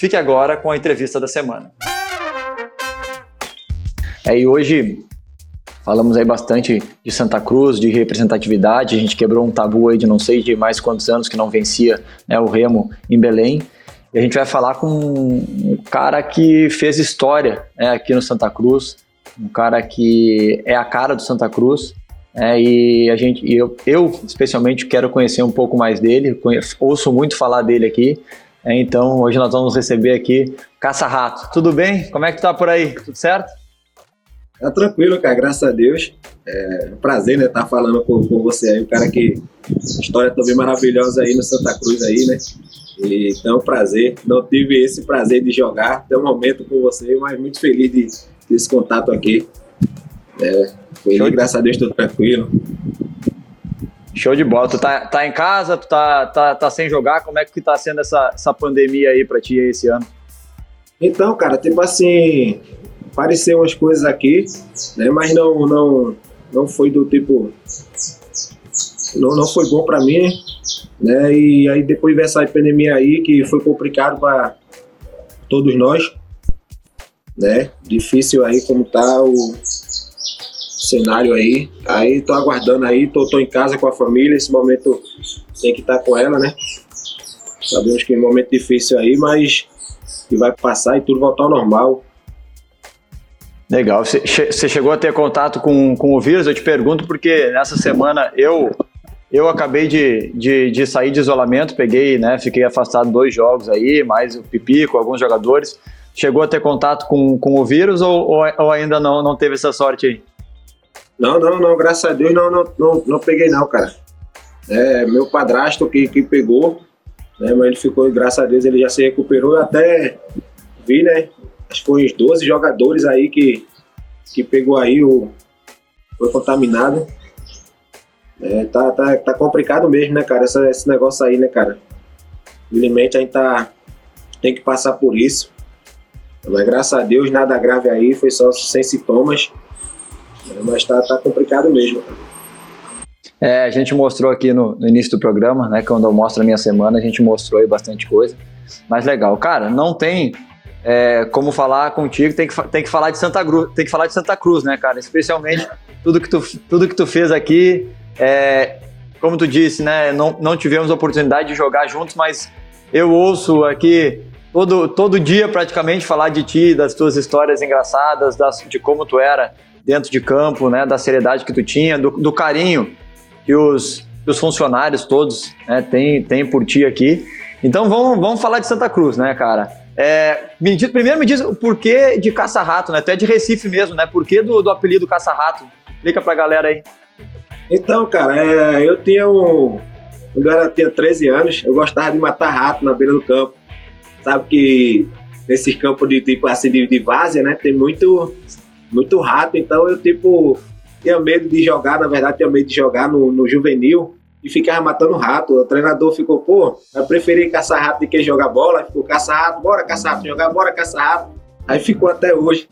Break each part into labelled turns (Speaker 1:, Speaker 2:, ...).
Speaker 1: Fique agora com a entrevista da semana. É, e hoje falamos aí bastante de Santa Cruz, de representatividade, a gente quebrou um tabu aí de não sei de mais quantos anos que não vencia né, o Remo em Belém. E a gente vai falar com um cara que fez história né, aqui no Santa Cruz, um cara que é a cara do Santa Cruz. É, e a gente, eu, eu especialmente quero conhecer um pouco mais dele, conheço, ouço muito falar dele aqui. É, então hoje nós vamos receber aqui Caça Rato. Tudo bem? Como é que tá por aí? Tudo certo?
Speaker 2: Tá tranquilo, cara, graças a Deus. É um prazer, né, estar tá falando com, com você aí, um cara que história também maravilhosa aí no Santa Cruz aí, né? E, então, é um prazer. Não tive esse prazer de jogar até o momento com você, mas muito feliz de ter esse contato aqui. É, feliz, graças a Deus, estou tranquilo.
Speaker 1: Show de bola. Tu tá, tá em casa, tu tá, tá, tá sem jogar, como é que tá sendo essa, essa pandemia aí pra ti esse ano?
Speaker 2: Então, cara, tipo assim, apareceu umas coisas aqui, né? Mas não, não, não foi do tipo. Não, não foi bom para mim, né? E aí depois dessa pandemia aí, que foi complicado para todos nós, né? Difícil aí como tá o cenário aí. Aí tô aguardando aí, tô, tô em casa com a família, esse momento tem que estar tá com ela, né? Sabemos que é um momento difícil aí, mas que vai passar e tudo voltar ao normal.
Speaker 1: Legal. Você chegou a ter contato com, com o vírus? Eu te pergunto porque nessa semana eu eu acabei de, de, de, sair de isolamento, peguei, né? Fiquei afastado dois jogos aí, mais o Pipi com alguns jogadores. Chegou a ter contato com, com o vírus ou, ou, ainda não, não teve essa sorte aí?
Speaker 2: Não, não, não, graças a Deus não, não, não, não peguei não, cara. É, meu padrasto que, que pegou, né? Mas ele ficou, graças a Deus, ele já se recuperou. Eu até vi, né? acho que foi uns 12 jogadores aí que, que pegou aí o. Foi contaminado. É, tá, tá, tá complicado mesmo, né, cara? Esse negócio aí, né, cara? Infelizmente a gente tá, tem que passar por isso. Mas graças a Deus, nada grave aí, foi só sem sintomas. Mas tá, tá complicado mesmo.
Speaker 1: É, a gente mostrou aqui no, no, início do programa, né? Quando eu mostro a minha semana, a gente mostrou aí bastante coisa. Mas legal. Cara, não tem é, como falar contigo, tem que, tem que falar de Santa Cruz, tem que falar de Santa Cruz, né, cara? Especialmente tudo que tu, tudo que tu fez aqui. É, como tu disse, né? Não, não tivemos oportunidade de jogar juntos, mas eu ouço aqui todo, todo dia praticamente falar de ti, das tuas histórias engraçadas, das, de como tu era dentro de campo, né? Da seriedade que tu tinha, do, do carinho que os, os funcionários todos né, têm, por ti aqui. Então vamos, vamos falar de Santa Cruz, né, cara? É, me diz, primeiro me diz o porquê de caça-rato, né? Tu é de Recife mesmo, né? Por que do, do apelido caça-rato? Explica pra galera aí.
Speaker 2: Então, cara, é, eu tinha um. Quando eu tinha 13 anos, eu gostava de matar rato na beira do campo. Sabe que nesses campos de tipo assim de, de várzea, né? Tem muito, muito rato, então eu tipo tinha medo de jogar, na verdade, tinha medo de jogar no, no juvenil e ficava matando rato. O treinador ficou, pô, eu preferi caçar rato do que jogar bola. Ficou caçar rato, bora caçar rato, jogar, bora caçar rato. Aí ficou até hoje.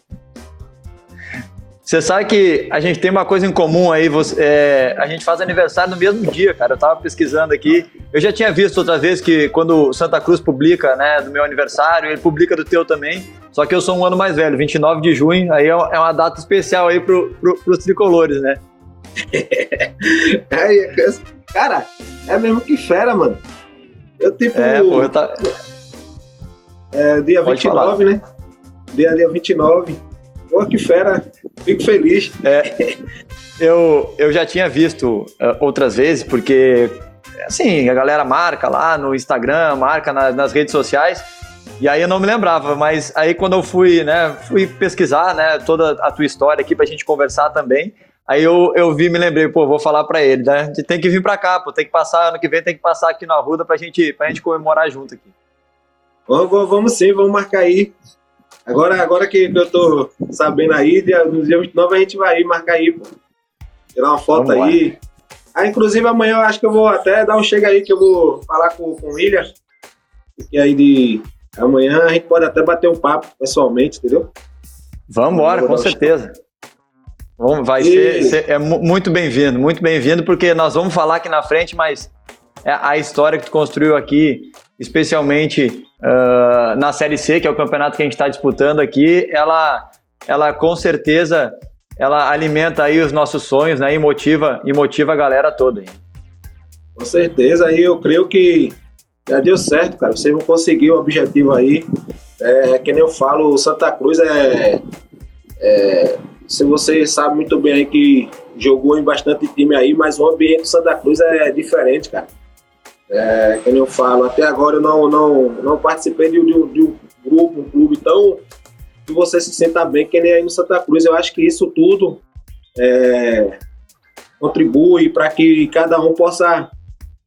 Speaker 1: Você sabe que a gente tem uma coisa em comum aí, você, é, a gente faz aniversário no mesmo dia, cara. Eu tava pesquisando aqui. Eu já tinha visto outra vez que quando Santa Cruz publica, né, do meu aniversário, ele publica do teu também. Só que eu sou um ano mais velho, 29 de junho, aí é, é uma data especial aí pro, pro, pros tricolores, né?
Speaker 2: é, Cara, é mesmo que fera, mano. Eu tipo.
Speaker 1: É, pô, eu tá...
Speaker 2: É, dia Pode 29, falar. né? Dia, dia 29. Pô, que fera. Fico feliz.
Speaker 1: É, eu, eu já tinha visto uh, outras vezes, porque, assim, a galera marca lá no Instagram, marca na, nas redes sociais. E aí eu não me lembrava, mas aí quando eu fui, né, fui pesquisar, né, toda a tua história aqui pra gente conversar também, Aí eu, eu vi me lembrei, pô, vou falar para ele, né? Tem que vir para cá, pô, tem que passar, ano que vem tem que passar aqui na Arruda pra gente, pra gente comemorar junto aqui.
Speaker 2: Vamos, vamos sim, vamos marcar aí. Agora, agora que eu tô sabendo aí, no dia 29 a gente vai aí, marcar aí, pô. Tirar uma foto Vamos aí. Lá. Ah, inclusive amanhã eu acho que eu vou até dar um chega aí que eu vou falar com, com o William. Porque aí de amanhã a gente pode até bater um papo pessoalmente, entendeu?
Speaker 1: Vamos embora, com certeza. Vamos, vai ser, ser, é muito bem-vindo, muito bem-vindo, porque nós vamos falar aqui na frente, mas é a história que tu construiu aqui, especialmente uh, na Série C, que é o campeonato que a gente está disputando aqui, ela, ela com certeza ela alimenta aí os nossos sonhos, né? E motiva, e motiva a galera toda.
Speaker 2: Com certeza, aí eu creio que já deu certo, cara. Vocês vão conseguir o objetivo aí. É, que nem eu falo, o Santa Cruz é, é. se você sabe muito bem aí que jogou em bastante time aí, mas o ambiente do Santa Cruz é diferente, cara. É, nem eu falo, até agora eu não, não, não participei de, de, de um grupo, um clube tão que você se sinta bem, que nem aí no Santa Cruz. Eu acho que isso tudo é, contribui para que cada um possa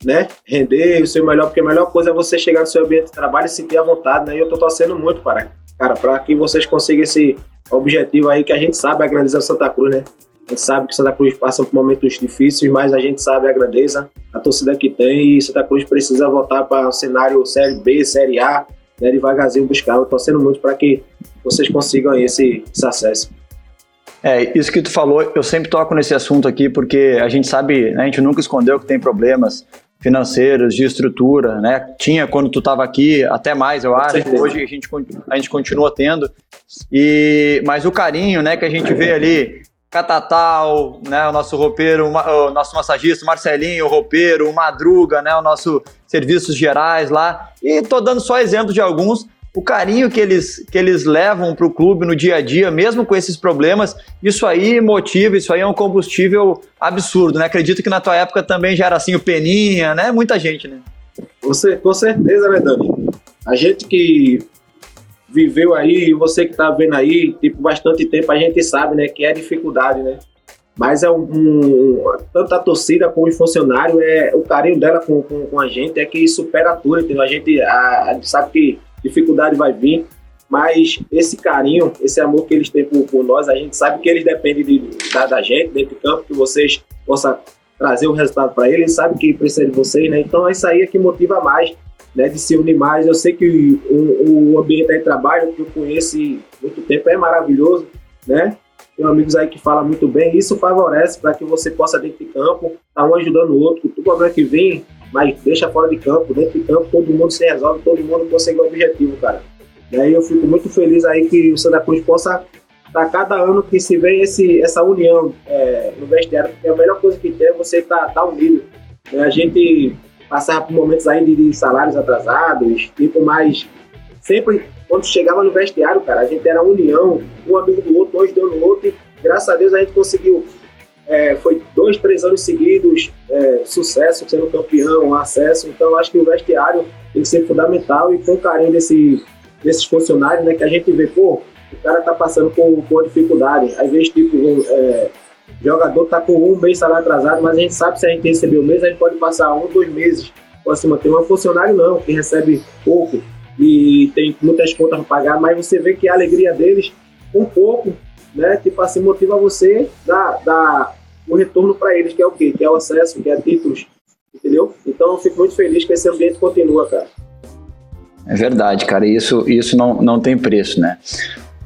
Speaker 2: né, render o seu melhor, porque a melhor coisa é você chegar no seu ambiente de trabalho e sentir à vontade, né? E eu tô torcendo muito para, cara, para que vocês consigam esse objetivo aí que a gente sabe a grandeza do Santa Cruz, né? A gente sabe que Santa Cruz passa por momentos difíceis, mas a gente sabe a grandeza, a torcida que tem e Santa Cruz precisa voltar para o cenário Série B, Série A, né, devagarzinho buscar. Eu torcendo muito para que vocês consigam esse, esse acesso.
Speaker 1: É, isso que tu falou, eu sempre toco nesse assunto aqui, porque a gente sabe, né, a gente nunca escondeu que tem problemas financeiros, de estrutura, né? Tinha quando tu estava aqui, até mais, eu acho. Hoje a gente, a gente continua tendo. E, mas o carinho, né, que a gente vê ali, Catatal, né, o nosso roupeiro, o nosso massagista, Marcelinho, o roupeiro, o Madruga, né, o nosso serviços gerais lá. E tô dando só exemplo de alguns, o carinho que eles, que eles levam para o clube no dia a dia, mesmo com esses problemas, isso aí motiva, isso aí é um combustível absurdo, né? Acredito que na tua época também já era assim o Peninha, né? Muita gente, né?
Speaker 2: Você, com certeza, né, Dani? A gente que viveu aí, você que tá vendo aí, tipo, bastante tempo, a gente sabe, né, que é dificuldade, né? Mas é um, um tanto a torcida como o funcionário, é, o carinho dela com, com, com, a gente é que supera tudo, entendeu? A gente, a, a sabe que dificuldade vai vir, mas esse carinho, esse amor que eles têm por, por nós, a gente sabe que eles dependem de, da, da, gente dentro do campo, que vocês possam trazer o resultado para eles, sabe que precisa de vocês, né? Então isso aí é que motiva mais, né? De se unir mais. Eu sei que o, o ambiente de trabalho que eu conheço muito tempo é maravilhoso, né? Tenho amigos aí que falam muito bem, isso favorece para que você possa dentro de campo, tá um ajudando o outro. O problema que vem mas deixa fora de campo, dentro de campo, todo mundo se resolve, todo mundo consegue o objetivo, cara. E aí eu fico muito feliz aí que o Santa Cruz possa estar cada ano que se vê esse, essa união é, no vestiário, porque a melhor coisa que tem é você estar tá, tá unido. Né? A gente passava por momentos aí de, salários atrasados, tipo, mas sempre quando chegava no vestiário, cara, a gente era união, um amigo do outro, dois dando outro, e graças a Deus a gente conseguiu é, foi dois, três anos seguidos, é, sucesso, sendo campeão, acesso. Então, acho que o vestiário tem que ser fundamental e com carinho desse, desses funcionários, né, que a gente vê, pô, o cara tá passando por, por dificuldade. Às vezes, tipo, é, jogador tá com um mês salário atrasado, mas a gente sabe se a gente receber o mês, a gente pode passar um, dois meses pode se manter. Um funcionário não, que recebe pouco e tem muitas contas para pagar, mas você vê que a alegria deles, um pouco, né, tipo assim, motiva você da, da o retorno para eles, que é o quê? Que é o acesso, que é títulos, entendeu? Então eu fico muito feliz que esse ambiente continua, cara.
Speaker 1: É verdade, cara, isso, isso não, não tem preço, né?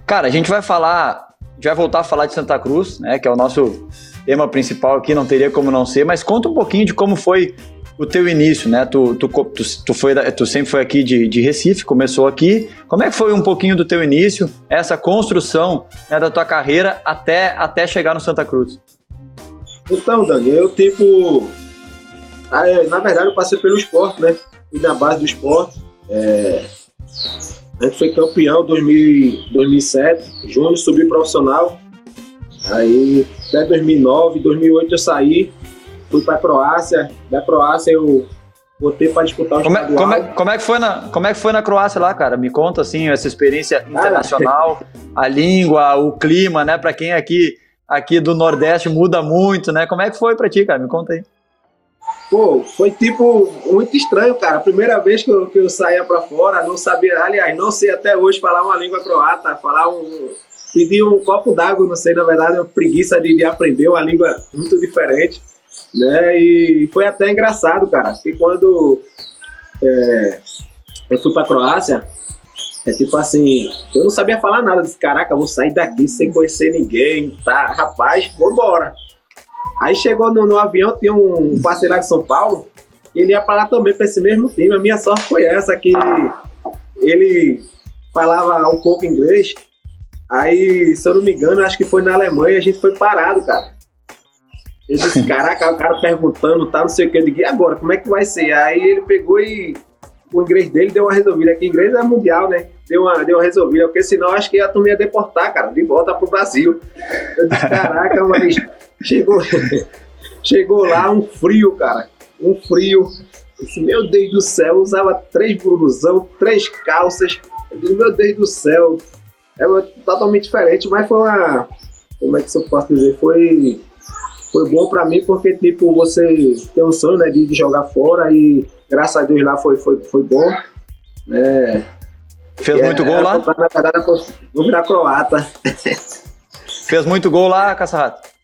Speaker 1: Cara, a gente vai falar, vai voltar a falar de Santa Cruz, né, que é o nosso tema principal aqui, não teria como não ser, mas conta um pouquinho de como foi o teu início, né? Tu, tu, tu, tu, foi, tu sempre foi aqui de, de Recife, começou aqui. Como é que foi um pouquinho do teu início, essa construção né, da tua carreira até, até chegar no Santa Cruz?
Speaker 2: Então, Dani, eu tipo. Na verdade, eu passei pelo esporte, né? Fui na base do esporte. É... A gente foi campeão em 2007, junho subi profissional. Aí, até 2009, 2008 eu saí, fui para Croácia. Da Croácia eu botei para disputar o
Speaker 1: como é, como, é, como é, que foi na Como é que foi na Croácia lá, cara? Me conta assim essa experiência internacional, a língua, o clima, né? Para quem aqui aqui do Nordeste muda muito, né? Como é que foi para ti, cara? Me conta aí.
Speaker 2: Pô, foi tipo muito estranho, cara. Primeira vez que eu, que eu saía pra fora, não sabia, aliás, não sei até hoje falar uma língua croata, falar um. Pedir um copo d'água, não sei, na verdade, uma preguiça de, de aprender uma língua muito diferente, né? E foi até engraçado, cara, porque quando é, eu fui pra Croácia, é tipo assim, eu não sabia falar nada. Disse, caraca, vou sair daqui sem conhecer ninguém, tá? Rapaz, vou embora. Aí chegou no, no avião, tinha um parceiro lá de São Paulo, ele ia para lá também para esse mesmo time. A minha sorte foi essa, que ele falava um pouco inglês. Aí, se eu não me engano, acho que foi na Alemanha, a gente foi parado, cara. Ele disse, caraca, o cara perguntando, tá, não sei o que. Eu digo, e agora, como é que vai ser? Aí ele pegou e o inglês dele deu uma resolvida. Aqui, inglês é mundial, né? Deu uma, deu uma resolvida, porque senão acho que a turma ia deportar, cara, de volta pro Brasil. Eu disse, caraca, mas chegou, chegou lá um frio, cara. Um frio. Disse, meu Deus do céu, usava três blusão, três calças. Eu disse, meu Deus do céu. É totalmente diferente, mas foi uma. Como é que eu posso dizer? Foi foi bom para mim porque tipo você tem um sonho né, de, jogar fora e graças a Deus lá foi, foi, foi bom. É,
Speaker 1: Fez muito é, gol lá?
Speaker 2: Vou virar croata.
Speaker 1: Fez muito gol lá, Caçarrato?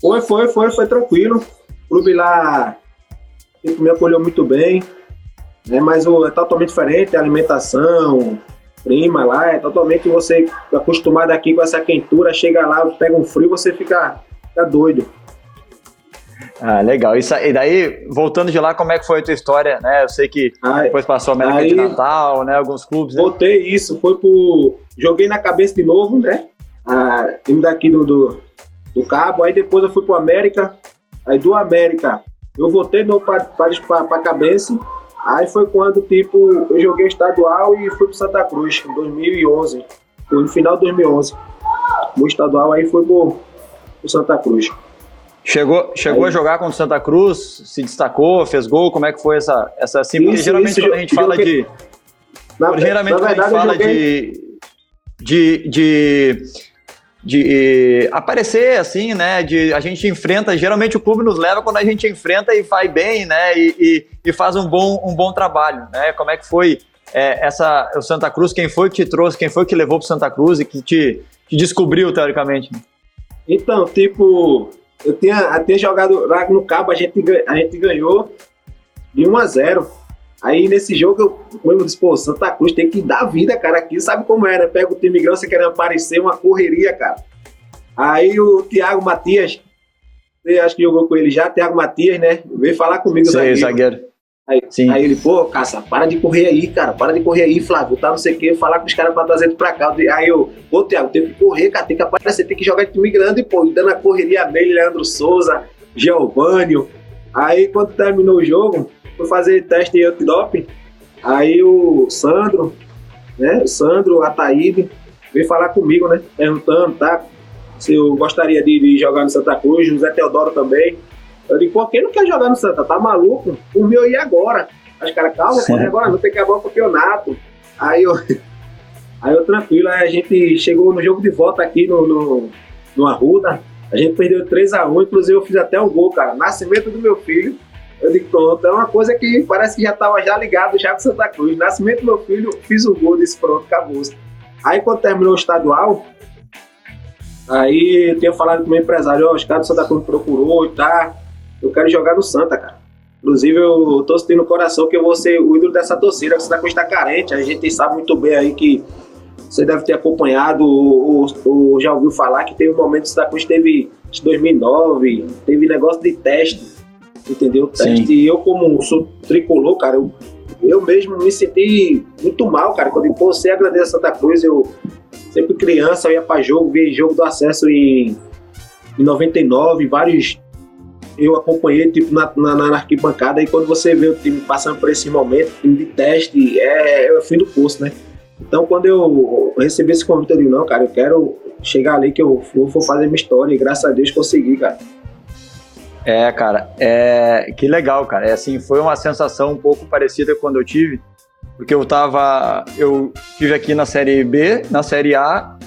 Speaker 2: Foi, foi, foi, foi tranquilo. O clube lá tipo, me acolheu muito bem. Né, mas o, é totalmente diferente, a alimentação, prima lá, é totalmente você acostumado aqui com essa quentura, chega lá, pega um frio, você fica, fica doido.
Speaker 1: Ah, legal. Isso, e daí, voltando de lá, como é que foi a tua história, né? Eu sei que depois passou a América aí, de Natal, né? Alguns clubes, né?
Speaker 2: Voltei isso, foi pro... Joguei na cabeça de novo, né? Ah, time daqui do, do, do, Cabo, aí depois eu fui pro América, aí do América eu voltei no para pra cabeça, aí foi quando, tipo, eu joguei estadual e fui pro Santa Cruz, em 2011, foi no final de 2011. No estadual aí foi pro, pro Santa Cruz.
Speaker 1: Chegou, chegou Aí. a jogar contra o Santa Cruz, se destacou, fez gol, como é que foi essa, essa assim? Porque isso, geralmente isso, quando a gente fala de. Na, geralmente na verdade, quando a gente fala de, de, de, de aparecer assim, né? De, a gente enfrenta, geralmente o clube nos leva quando a gente enfrenta e vai bem, né? E, e, e faz um bom, um bom trabalho, né? Como é que foi é, essa, o Santa Cruz? Quem foi que te trouxe? Quem foi que levou para Santa Cruz e que te, te descobriu, teoricamente?
Speaker 2: Então, tipo, eu tinha até jogado lá no Cabo, a gente, a gente ganhou de 1 a 0 Aí nesse jogo eu, eu disse, pô, Santa Cruz tem que dar vida, cara, aqui sabe como é, né? Pega o time grande, você querendo aparecer, uma correria, cara. Aí o Thiago Matias, você acho que jogou com ele já, Thiago Matias, né? Veio falar comigo,
Speaker 1: Sei, zagueiro.
Speaker 2: Aí, Sim. aí ele, pô, caça, para de correr aí, cara, para de correr aí, Flávio, tá não sei o que, falar com os caras pra trazer tu pra cá. Aí eu, pô, Thiago, tem que correr, cara, tem que aparecer, tem que jogar de time grande, pô, e dando a correria dele, Leandro Souza, Giovanni. Aí quando terminou o jogo, fui fazer teste em antidoping, aí o Sandro, né, o Sandro, Ataíde, veio falar comigo, né, perguntando, tá, se eu gostaria de, de jogar no Santa Cruz, José Teodoro também, eu digo, por que não quer jogar no Santa? Tá maluco? O meu ia agora. As caras, calma, agora não tem que acabar o campeonato. Aí eu, aí eu tranquilo, aí a gente chegou no jogo de volta aqui no, no, no Arruda. A gente perdeu 3x1, inclusive eu fiz até um gol, cara. Nascimento do meu filho. Eu digo, pronto, é uma coisa que parece que já estava já ligado já com Santa Cruz. Nascimento do meu filho, fiz o gol desse pronto, acabou. Aí quando terminou o estadual, aí eu tinha falado com o meu empresário, ó, os caras do Santa Cruz procurou e tá eu quero jogar no Santa, cara. Inclusive, eu tô sentindo no coração que eu vou ser o ídolo dessa torcida, que você está carente. A gente sabe muito bem aí que você deve ter acompanhado ou, ou já ouviu falar que teve um momento que o Santa Cruz teve em 2009, teve negócio de teste, entendeu? Teste. E eu, como sou tricolor, cara, eu, eu mesmo me senti muito mal, cara. Quando eu digo, pô, você agradece a Santa Cruz, eu sempre criança, eu ia pra jogo, vi jogo do acesso em, em 99, vários eu acompanhei tipo, na, na, na, arquibancada e quando você vê o time passando por esse momento, time de teste, é, é o fim do curso, né? Então, quando eu recebi esse convite, eu digo, não, cara, eu quero chegar ali que eu vou, vou fazer minha história e graças a Deus consegui, cara.
Speaker 1: É, cara, é que legal, cara. É assim, foi uma sensação um pouco parecida quando eu tive, porque eu tava, eu tive aqui na série B, na série A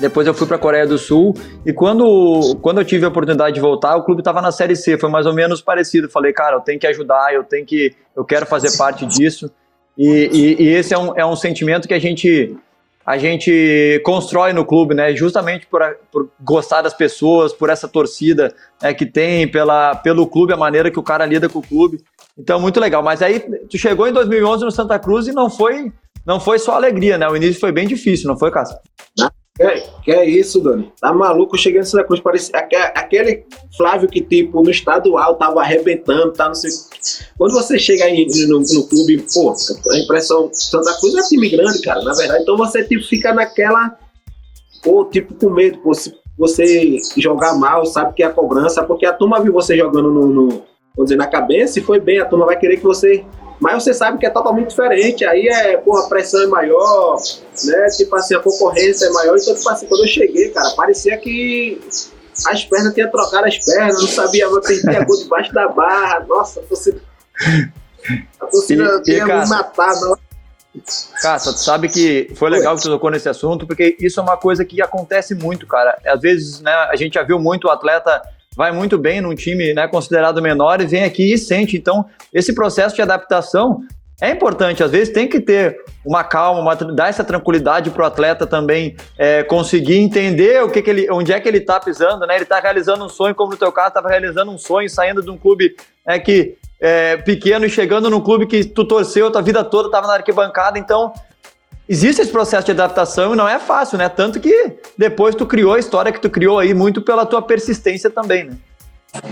Speaker 1: Depois eu fui para a Coreia do Sul e quando, quando eu tive a oportunidade de voltar, o clube estava na Série C, foi mais ou menos parecido. Falei, cara, eu tenho que ajudar, eu tenho que, eu quero fazer parte disso. E, e, e esse é um, é um sentimento que a gente a gente constrói no clube, né? Justamente por, por gostar das pessoas, por essa torcida né, que tem, pela, pelo clube, a maneira que o cara lida com o clube. Então, muito legal. Mas aí, tu chegou em 2011 no Santa Cruz e não foi, não foi só alegria, né? O início foi bem difícil, não foi, Cássio?
Speaker 2: Que, que é isso, Dani? Tá maluco? Cheguei em Santa Cruz, parecia aquele Flávio que, tipo, no estadual tava arrebentando, tá, não sei. Quando você chega aí no, no clube, pô, a impressão, Santa Cruz é time grande, cara, na verdade. Então você, tipo, fica naquela, pô, tipo, com medo, pô, se você jogar mal, sabe que é a cobrança, porque a turma viu você jogando no, no vamos dizer, na cabeça e foi bem, a turma vai querer que você mas você sabe que é totalmente diferente. Aí é, pô, a pressão é maior, né? Tipo assim, a concorrência é maior. Então, tipo assim, quando eu cheguei, cara, parecia que as pernas tinham trocado as pernas, não sabia, eu tinha gol debaixo da barra. Nossa, a torcida. A torcida ia me matar, não.
Speaker 1: Cássio, tu sabe que foi legal que tu tocou nesse assunto, porque isso é uma coisa que acontece muito, cara. Às vezes, né, a gente já viu muito o atleta vai muito bem num time né, considerado menor e vem aqui e sente. Então, esse processo de adaptação é importante. Às vezes tem que ter uma calma, uma, dar essa tranquilidade para o atleta também é, conseguir entender o que, que ele, onde é que ele está pisando. Né? Ele está realizando um sonho, como no teu caso, estava realizando um sonho, saindo de um clube é, que, é, pequeno e chegando num clube que tu torceu a tua vida toda, estava na arquibancada. Então, existe esse processo de adaptação e não é fácil, né? Tanto que depois tu criou a história que tu criou aí muito pela tua persistência também, né?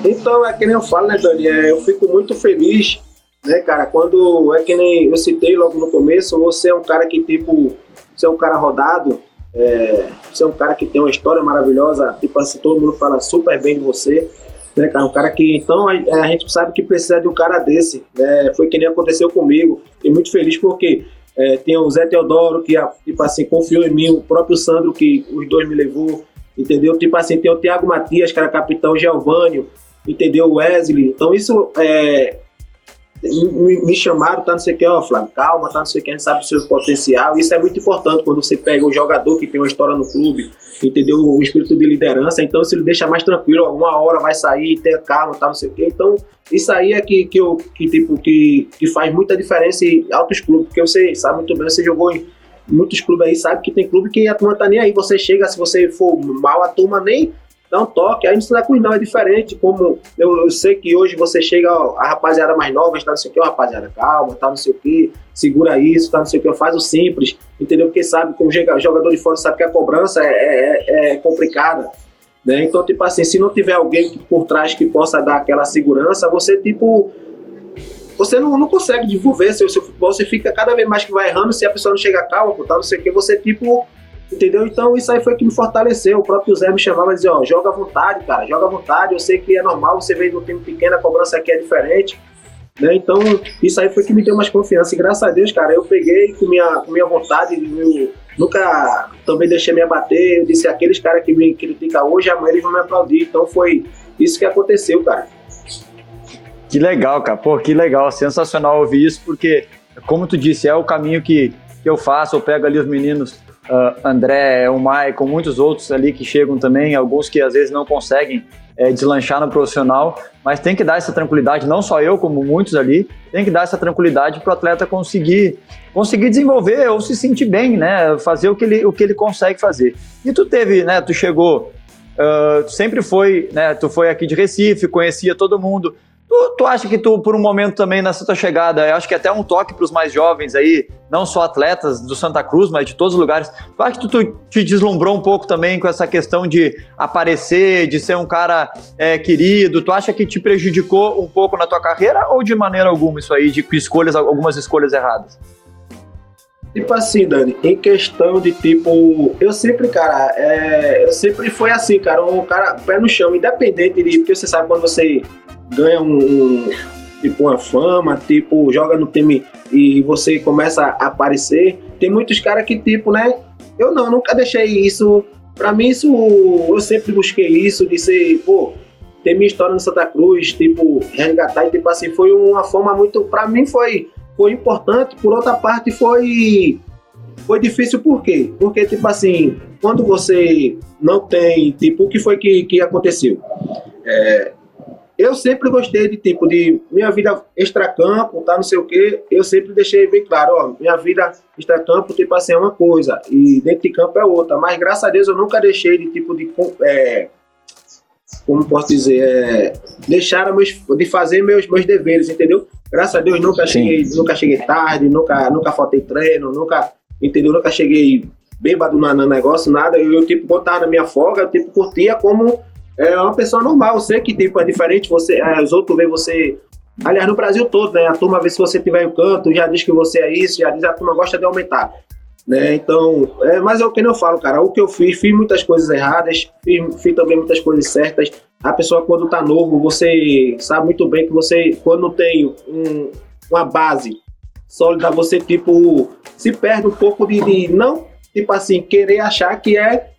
Speaker 2: Então, é que nem eu falo, né, Dani? É, eu fico muito feliz, né, cara? Quando é que nem eu citei logo no começo, você é um cara que, tipo, você é um cara rodado, é, você é um cara que tem uma história maravilhosa, tipo assim, todo mundo fala super bem de você, né, cara? Um cara que, então, a, a gente sabe que precisa de um cara desse, né? Foi que nem aconteceu comigo, e muito feliz porque é, tem o Zé Teodoro, que tipo assim, confiou em mim, o próprio Sandro, que os dois me levou, entendeu? Tipo assim, tem o Thiago Matias, que era capitão, Geovânio, entendeu? Wesley. Então isso é, me, me, chamaram, tá não sei o que, ó, Flávio, calma, tá não sei o que, a gente sabe o seu potencial. Isso é muito importante quando você pega um jogador que tem uma história no clube, entendeu? O espírito de liderança, então se ele deixa mais tranquilo, alguma hora vai sair, ter calma, tá não sei o que. Então, isso aí é que, que, eu, que, tipo, que, que faz muita diferença em altos clubes, porque você sabe muito bem, você jogou em muitos clubes aí, sabe que tem clube que a turma tá nem aí. Você chega, se você for mal, a turma nem dá um toque. Aí no Cruz não é diferente. Como eu, eu, sei que hoje você chega, ó, a rapaziada mais nova está não sei o que, ó, rapaziada, calma, tá não sei o que, segura isso, tá não sei o que, faz o simples, entendeu? Porque sabe, como jogador de fora sabe que a cobrança é, é, é complicada. Né? Então, tipo assim, se não tiver alguém por trás que possa dar aquela segurança, você, tipo, você não, não consegue desenvolver seu, seu futebol, você fica cada vez mais que vai errando, se a pessoa não chega calma, tá, não sei o que, você, tipo, Entendeu? Então isso aí foi que me fortaleceu. O próprio Zé me chamava e dizia, ó, joga à vontade, cara, joga à vontade. Eu sei que é normal, você veio no time pequeno, a cobrança aqui é diferente. Né? Então, isso aí foi que me deu mais confiança. E graças a Deus, cara, eu peguei com minha, com minha vontade, nunca também deixei me abater. Eu disse, aqueles caras que me criticam hoje, amanhã eles vão me aplaudir. Então foi isso que aconteceu, cara.
Speaker 1: Que legal, cara. Pô, que legal. Sensacional ouvir isso, porque, como tu disse, é o caminho que, que eu faço. Eu pego ali os meninos uh, André, o Maicon, muitos outros ali que chegam também, alguns que às vezes não conseguem é, deslanchar no profissional, mas tem que dar essa tranquilidade, não só eu, como muitos ali, tem que dar essa tranquilidade para o atleta conseguir, conseguir desenvolver ou se sentir bem, né? Fazer o que ele, o que ele consegue fazer. E tu teve, né? Tu chegou, uh, sempre foi, né? Tu foi aqui de Recife, conhecia todo mundo. Tu, tu acha que tu, por um momento também nessa tua chegada, eu acho que até um toque para os mais jovens aí, não só atletas do Santa Cruz, mas de todos os lugares, tu acha que tu, tu te deslumbrou um pouco também com essa questão de aparecer, de ser um cara é, querido? Tu acha que te prejudicou um pouco na tua carreira ou de maneira alguma isso aí, de escolhas, algumas escolhas erradas?
Speaker 2: Tipo assim, Dani, em questão de tipo, eu sempre, cara, é, eu sempre foi assim, cara, um cara pé no chão, independente de, porque você sabe quando você ganha um, um, tipo uma fama, tipo joga no time e você começa a aparecer. Tem muitos caras que tipo, né? Eu não, nunca deixei isso. Para mim isso eu sempre busquei isso de ser, pô, ter minha história no Santa Cruz, tipo resgatar e tipo assim foi uma forma muito, para mim foi foi importante. Por outra parte foi foi difícil por quê? Porque, tipo assim, quando você não tem, tipo, o que foi que, que aconteceu? É, eu sempre gostei de, tipo, de minha vida extracampo, tá, não sei o quê, eu sempre deixei bem claro, ó, minha vida extracampo, tipo assim, é uma coisa, e dentro de campo é outra, mas graças a Deus eu nunca deixei de, tipo, de, é, como posso dizer, é, deixar meus, de fazer meus, meus deveres, entendeu? Graças a Deus nunca cheguei, nunca cheguei tarde, nunca, nunca faltei treino, nunca, entendeu? Nunca cheguei bêbado no negócio, nada, eu, eu tipo, botava na minha folga, eu, tipo, curtia como é uma pessoa normal. Eu sei que tipo, é diferente, você, é, os outros veem você. Aliás, no Brasil todo, né? A turma vê se você tiver em canto, já diz que você é isso, já diz a turma gosta de aumentar. Né? Então, é, mas é o que eu falo, cara. O que eu fiz, fiz muitas coisas erradas, fiz, fiz também muitas coisas certas. A pessoa, quando tá novo, você sabe muito bem que você, quando tem um, uma base sólida, você, tipo, se perde um pouco de, de, não, tipo assim, querer achar que é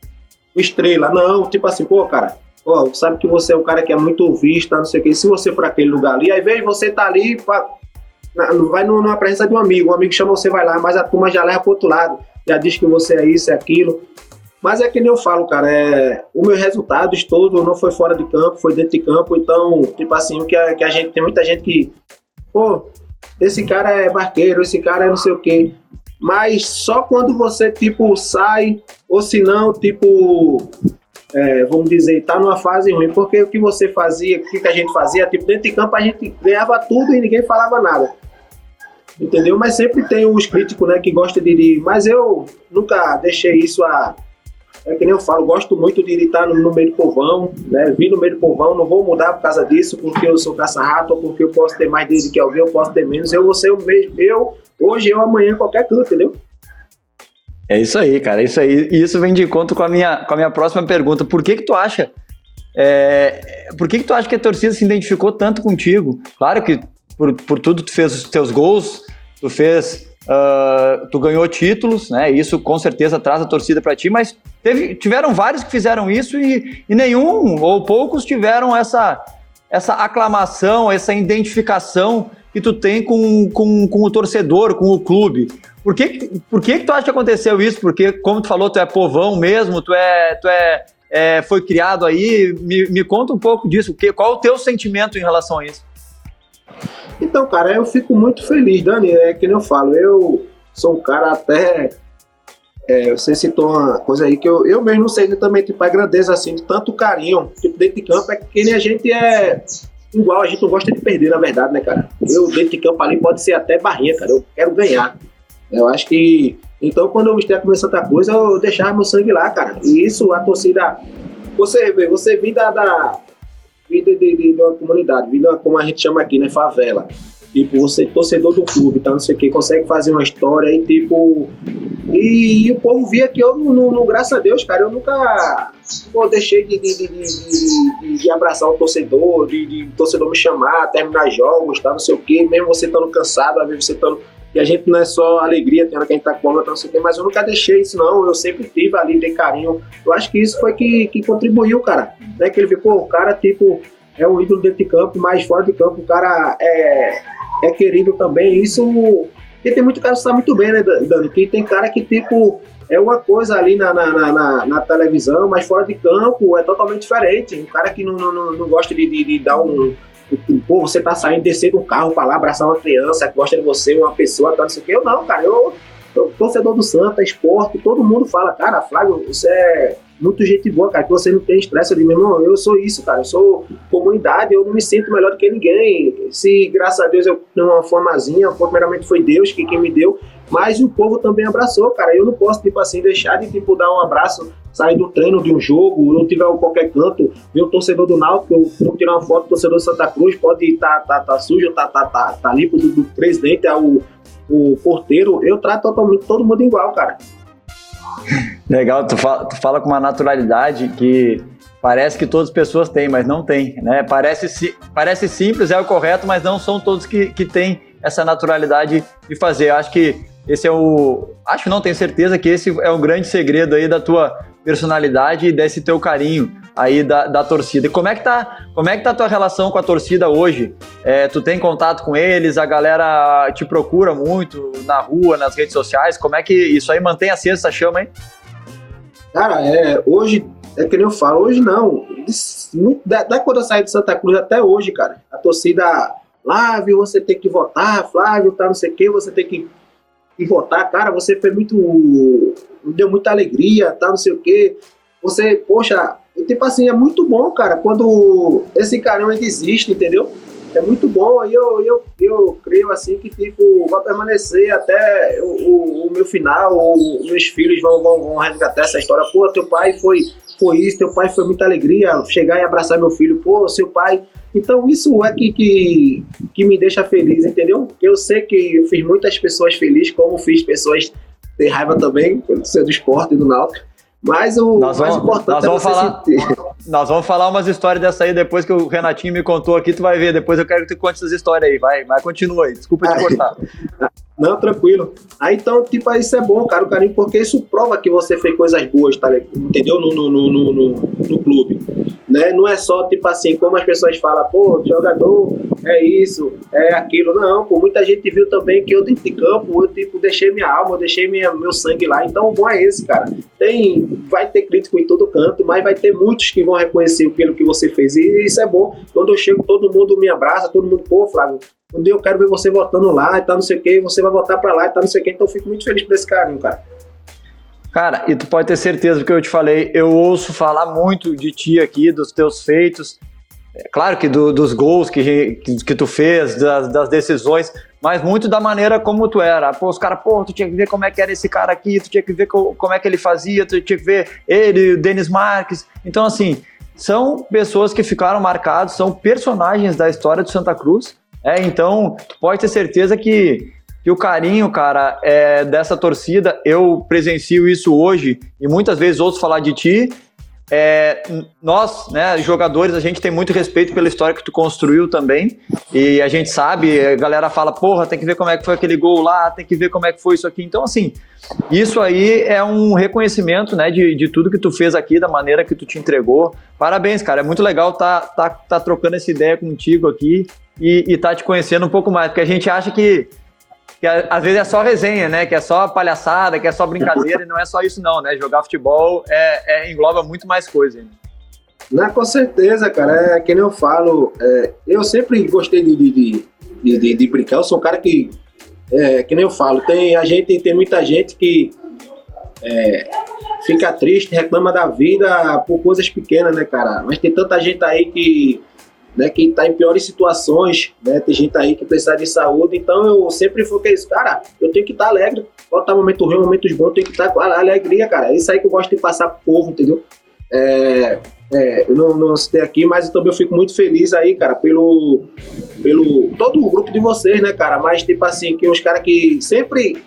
Speaker 2: estrela. Não, tipo assim, pô, cara, ó, sabe que você é um cara que é muito visto, não sei o que, se você for aquele lugar ali, aí vem você tá ali, pra, vai numa presença de um amigo, um amigo chama você, vai lá, mas a turma já leva pro outro lado, já diz que você é isso, é aquilo. Mas é que nem eu falo, cara, é, o meu resultado todo não foi fora de campo, foi dentro de campo, então, tipo assim, o que a, que a gente, tem muita gente que, pô, esse cara é barqueiro, esse cara é não sei o quê. Mas só quando você, tipo, sai, ou se não, tipo, é, vamos dizer, está numa fase ruim, porque o que você fazia, o que a gente fazia, tipo, dentro de campo a gente ganhava tudo e ninguém falava nada. Entendeu? Mas sempre tem os críticos, né, que gostam de, de. Mas eu nunca deixei isso a. É que nem eu falo, gosto muito de estar no, no meio do povão, né? Vim no meio do povão, não vou mudar por causa disso, porque eu sou caça-rato, ou porque eu posso ter mais dele que alguém, eu posso ter menos. Eu vou ser o mesmo, eu, hoje, eu, amanhã, qualquer canto, entendeu?
Speaker 1: É isso aí, cara, é isso aí. E isso vem de encontro com a minha, com a minha próxima pergunta. Por que que tu acha... É, por que que tu acha que a torcida se identificou tanto contigo? Claro que por, por tudo tu fez os teus gols, tu fez... Uh, tu ganhou títulos, né? Isso com certeza traz a torcida para ti, mas teve, tiveram vários que fizeram isso e, e nenhum ou poucos tiveram essa, essa aclamação, essa identificação que tu tem com, com, com o torcedor, com o clube. Por que, por que, que tu acha que aconteceu isso? Porque, como tu falou, tu é povão mesmo, tu é, tu é, é foi criado aí. Me, me conta um pouco disso. Que, qual o teu sentimento em relação a isso?
Speaker 2: Então, cara, eu fico muito feliz, Dani. É que nem eu falo, eu sou um cara até. É, você citou uma coisa aí que eu, eu mesmo não sei também, tipo, a grandeza assim, de tanto carinho, tipo, dentro de campo, é que nem a gente é igual, a gente não gosta de perder, na verdade, né, cara? Eu, dentro de campo ali, pode ser até barrinha, cara. Eu quero ganhar. Eu acho que. Então, quando eu estreia com Santa Cruz, eu deixava meu sangue lá, cara. E isso, a torcida. Você vê, você vem da, da vida de, de, de, uma comunidade, vida como a gente chama aqui, né? Favela. Tipo, você torcedor do clube, tá? Não sei o que, consegue fazer uma história e, tipo. E, e o povo via que eu, no, no, graças a Deus, cara, eu nunca pô, deixei de, de, de, de, abraçar o torcedor, de, de torcedor me chamar, terminar jogos, tá? Não sei o que, mesmo você estando cansado, às vezes você estando e a gente não é só alegria, tem hora que a gente tá com fome, não sei o quê, mas eu nunca deixei isso, não. Eu sempre tive ali, de carinho. Eu acho que isso foi que, que contribuiu, cara. Né? Que ele ficou, o cara, tipo, é um ídolo dentro de campo, mas fora de campo, o cara é, é querido também. Isso. E tem muito cara que sabe muito bem, né, Dani? Que tem cara que, tipo, é uma coisa ali na, na, na, na, televisão, mas fora de campo é totalmente diferente. Um cara que não, não, não gosta de, de, de dar um pô, você tá saindo, descer do carro pra lá, abraçar uma criança que gosta de você, uma pessoa, tá, não sei o que. Eu não, cara, eu, eu torcedor do Santa, esporte, todo mundo fala, cara, Flávio, você é muito gente boa, cara, que você não tem estresse. Eu digo, meu irmão, eu sou isso, cara, eu sou comunidade, eu não me sinto melhor do que ninguém. Se, graças a Deus, eu tenho uma formazinha, primeiramente foi Deus que quem me deu, mas o povo também abraçou, cara. Eu não posso, tipo assim, deixar de, tipo, dar um abraço, sair do treino de um jogo, não tiver qualquer canto, ver torcedor do Náutico, eu vou tirar uma foto do torcedor do Santa Cruz, pode estar tá, tá, tá sujo, tá, tá, tá, tá limpo do, do presidente ao o porteiro, eu trato totalmente todo mundo igual, cara.
Speaker 1: Legal, tu fala, tu fala com uma naturalidade que parece que todas as pessoas têm, mas não tem, né? Parece, parece simples, é o correto, mas não são todos que, que têm essa naturalidade de fazer. Eu acho que esse é o. Acho não, tenho certeza que esse é o grande segredo aí da tua personalidade e desse teu carinho aí da, da torcida. E como é que tá, como é que tá a tua relação com a torcida hoje? É, tu tem contato com eles? A galera te procura muito na rua, nas redes sociais? Como é que isso aí mantém acesa essa chama, hein?
Speaker 2: Cara, é, hoje, é que nem eu falo, hoje não. Da, da quando eu saí de Santa Cruz até hoje, cara, a torcida, Flávio, você tem que votar, Flávio, tá não sei o quê, você tem que, que votar, cara, você fez muito. deu muita alegria, tá não sei o quê. Você, poxa, tipo assim, é muito bom, cara, quando esse caramba existe, entendeu? É muito bom, e eu, eu, eu creio assim que tipo, vai permanecer até o, o, o meu final, os meus filhos vão, vão, vão resgatar essa história. Pô, teu pai foi, foi isso, teu pai foi muita alegria, chegar e abraçar meu filho, pô, seu pai. Então isso é que, que, que me deixa feliz, entendeu? Eu sei que eu fiz muitas pessoas felizes, como fiz pessoas ter raiva também, pelo ser do esporte e do náutico. Mas o
Speaker 1: nós mais vamos, importante nós é vamos falar, Nós vamos falar umas histórias dessa aí depois que o Renatinho me contou aqui, tu vai ver. Depois eu quero que tu conte essas histórias aí. Vai, mas continua aí. Desculpa te cortar.
Speaker 2: Não, tranquilo. Aí então, tipo, isso é bom, cara, o carinho, porque isso prova que você fez coisas boas, tá Entendeu? No, no, no, no, no clube. Né? Não é só, tipo assim, como as pessoas falam, pô, jogador é isso, é aquilo. Não, pô, muita gente viu também que eu dentro de campo, eu, tipo, deixei minha alma, eu deixei minha, meu sangue lá. Então, o bom é esse, cara. Tem, vai ter crítico em todo canto, mas vai ter muitos que vão reconhecer aquilo que você fez. E isso é bom. Quando eu chego, todo mundo me abraça, todo mundo, pô, Flávio, um dia eu quero ver você votando lá e tal, não sei o você vai votar para lá e tal, não sei o que, então eu fico muito feliz por esse carinho, cara.
Speaker 1: Cara, e tu pode ter certeza do que eu te falei, eu ouço falar muito de ti aqui, dos teus feitos, é, claro que do, dos gols que, que, tu fez, das, das, decisões, mas muito da maneira como tu era. Pô, os caras, pô, tu tinha que ver como é que era esse cara aqui, tu tinha que ver co, como é que ele fazia, tu tinha que ver ele, o Denis Marques. Então, assim, são pessoas que ficaram marcados, são personagens da história do Santa Cruz, é, então, pode ter certeza que, que o carinho, cara, é, dessa torcida, eu presencio isso hoje e muitas vezes ouço falar de ti. É, nós, né, jogadores, a gente tem muito respeito pela história que tu construiu também. E a gente sabe, a galera fala, porra, tem que ver como é que foi aquele gol lá, tem que ver como é que foi isso aqui. Então, assim, isso aí é um reconhecimento, né, de, de tudo que tu fez aqui, da maneira que tu te entregou. Parabéns, cara. É muito legal tá, tá, tá trocando essa ideia contigo aqui e, e tá te conhecendo um pouco mais, porque a gente acha que, que às vezes é só resenha, né? Que é só palhaçada, que é só brincadeira, e não é só isso não, né? Jogar futebol é, é engloba muito mais coisa. Né?
Speaker 2: Não, com certeza, cara. É que nem eu falo, é, eu sempre gostei de, de, de, de, de brincar. Eu sou um cara que, é, que nem eu falo, tem a gente tem muita gente que é, fica triste, reclama da vida por coisas pequenas, né, cara? Mas tem tanta gente aí que né, que está em piores situações, né, tem gente aí que precisa de saúde, então eu sempre foquei isso, cara, eu tenho que estar tá alegre, pode estar tá momento ruim, momentos bons, eu tenho que estar tá com alegria, cara, é isso aí que eu gosto de passar pro povo, entendeu? É, é, eu não, não citei aqui, mas eu também eu fico muito feliz aí, cara, pelo, pelo todo o grupo de vocês, né, cara, mas tipo assim, que os caras que sempre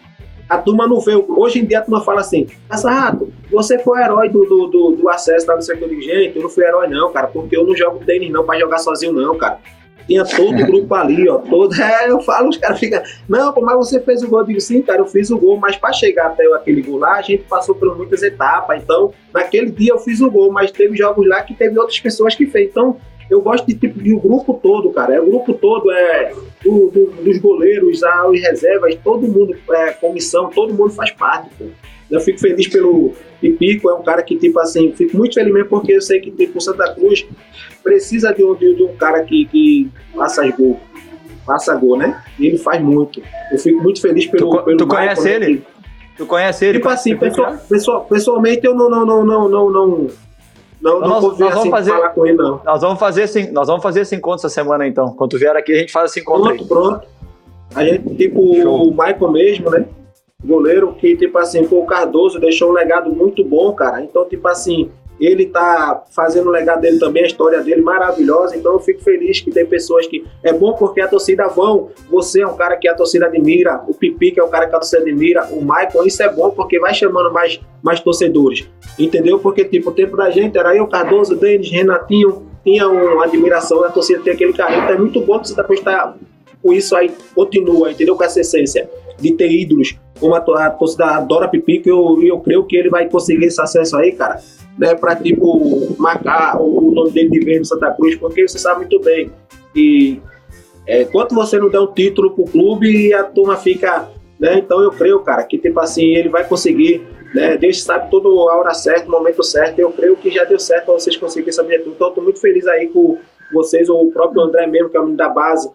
Speaker 2: a turma não vê. Hoje em dia a turma fala assim: rato, você foi herói do, do, do, do acesso, tá? Não sei o que gente. Eu não fui herói, não, cara, porque eu não jogo tênis, não, pra jogar sozinho, não, cara. Tinha todo o grupo ali, ó. Todo, é, eu falo, os caras ficam, não, mas você fez o gol. Eu digo, sim, cara, eu fiz o gol, mas para chegar até aquele gol lá, a gente passou por muitas etapas. Então, naquele dia eu fiz o gol, mas teve jogos lá que teve outras pessoas que fez. Então, eu gosto de tipo de o grupo todo, cara. É o grupo todo é do, do, dos goleiros aos reservas, todo mundo é comissão, todo mundo faz parte. Pô. Eu fico feliz pelo Pipico, é um cara que tipo assim, fico muito feliz mesmo porque eu sei que tipo Santa Cruz precisa de um, de, de um cara que, que faça gol, faça gol, né? E ele faz muito. Eu fico muito feliz pelo.
Speaker 1: Tu,
Speaker 2: pelo
Speaker 1: tu conhece ele? Que, tu conhece ele?
Speaker 2: Tipo assim, pessoal, pessoal, pessoalmente eu não, não, não, não, não, não não, não nós, nós vamos assim fazer, falar com ele, não.
Speaker 1: Nós vamos fazer esse, nós vamos fazer esse encontro essa semana, então. Quando tu vier aqui, a gente faz esse encontro
Speaker 2: pronto, aí. Pronto, A gente, tipo, Show. o Michael mesmo, né? Goleiro que, tipo assim, foi o Cardoso, deixou um legado muito bom, cara. Então, tipo assim, ele tá fazendo o legado dele também, a história dele maravilhosa. Então eu fico feliz que tem pessoas que. É bom porque a torcida vão. Você é um cara que a torcida admira, o Pipi, que é um cara que a torcida admira, o Michael, isso é bom porque vai chamando mais, mais torcedores. Entendeu? Porque, tipo, o tempo da gente era eu, Cardoso, Denis, Renatinho, tinha uma admiração, a torcida tem aquele carinho. Então é muito bom que você depois tá com isso aí, continua, entendeu? Com essa essência de ter ídolos, como a, torcida adora Pipi, que eu, eu creio que ele vai conseguir esse acesso aí, cara né, para tipo marcar o nome dele de verde no Santa Cruz, porque você sabe muito bem que é, quanto você não der um título pro clube, a turma fica, né? Então eu creio, cara, que tipo assim, ele vai conseguir, né? Deus sabe toda a hora certa, o momento certo. Eu creio que já deu certo para vocês conseguirem esse objetivo. Então tô muito feliz aí com vocês, ou o próprio André mesmo, que é o menino da base,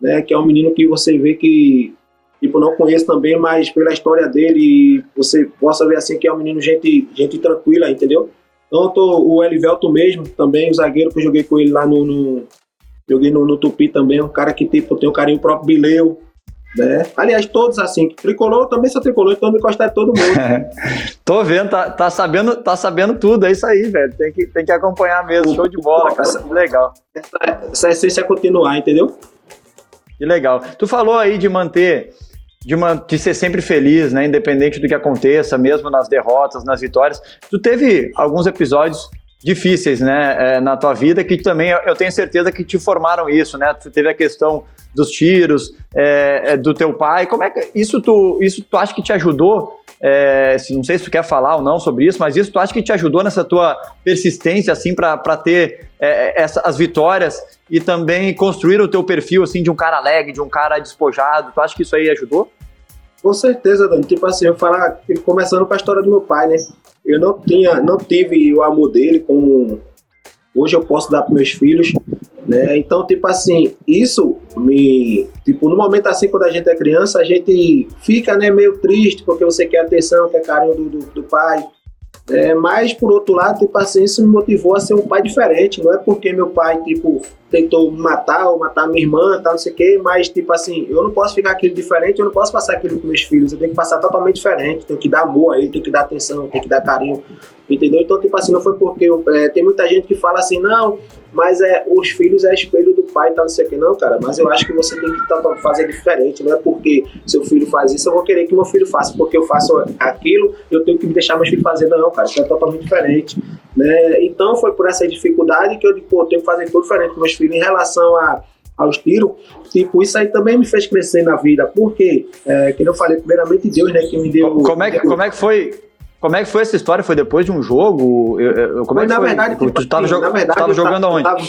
Speaker 2: né? Que é um menino que você vê que tipo, não conheço também, mas pela história dele, você possa ver assim que é um menino gente, gente tranquila, entendeu? Então o Elivelto mesmo, também, o zagueiro que eu joguei com ele lá no, no joguei no, no, Tupi também, um cara que tipo, tem um carinho próprio Bileu, né? Aliás, todos assim, tricolor também sou tricolor, então me gostar de todo mundo.
Speaker 1: Tô vendo, tá, tá, sabendo, tá sabendo tudo, é isso aí, velho. Tem que, tem que acompanhar mesmo, show de bola, cara. Essa, legal.
Speaker 2: Essa, essa essência é continuar, entendeu?
Speaker 1: Que legal. Tu falou aí de manter de, de ser sempre feliz, né? Independente do que aconteça, mesmo nas derrotas, nas vitórias. Tu teve alguns episódios difíceis, né, é, na tua vida que também eu tenho certeza que te formaram isso, né? Tu teve a questão dos tiros é, é, do teu pai. Como é que isso tu isso tu acha que te ajudou? É, não sei se tu quer falar ou não sobre isso, mas isso tu acha que te ajudou nessa tua persistência assim para ter é, essa, as vitórias e também construir o teu perfil assim de um cara alegre, de um cara despojado. Tu acha que isso aí ajudou?
Speaker 2: Com certeza, Dani. Tipo assim, eu falar, começando com a história do meu pai, né? Eu não tinha, não tive o amor dele como hoje eu posso dar para meus filhos, né? Então, tipo assim, isso me, tipo, no momento assim quando a gente é criança, a gente fica, né, meio triste porque você quer atenção, quer carinho do, do, do pai. É, mas, por outro lado, tipo assim, isso me motivou a ser um pai diferente. Não é porque meu pai, tipo, tentou matar ou matar minha irmã, tal, não sei o quê, mas, tipo assim, eu não posso ficar aquilo diferente, eu não posso passar aquilo com meus filhos. Eu tenho que passar totalmente diferente. Tenho que dar amor a ele, tenho que dar atenção, tenho que dar carinho. Entendeu? Então, tipo assim, não foi porque. Eu, é, tem muita gente que fala assim, não, mas é, os filhos é espelho do pai, tal, não sei o que, não, cara. Mas eu acho que você tem que fazer diferente. Não é porque seu filho faz isso, eu vou querer que meu filho faça. Porque eu faço aquilo, eu tenho que deixar meus filhos fazer. Não, cara, isso é totalmente diferente. Né? Então, foi por essa dificuldade que eu digo, pô, tenho que fazer tudo diferente com meus filhos em relação a aos tiros, tipo, isso aí também me fez crescer na vida, porque, é, que eu falei, primeiramente Deus, né, que me deu...
Speaker 1: Como é que, como é que foi, como é que foi essa história? Foi depois de um jogo? Eu, eu, como é que
Speaker 2: na
Speaker 1: foi?
Speaker 2: Verdade, tipo,
Speaker 1: tu estava
Speaker 2: assim,
Speaker 1: jo jogando aonde?
Speaker 2: Eu tava,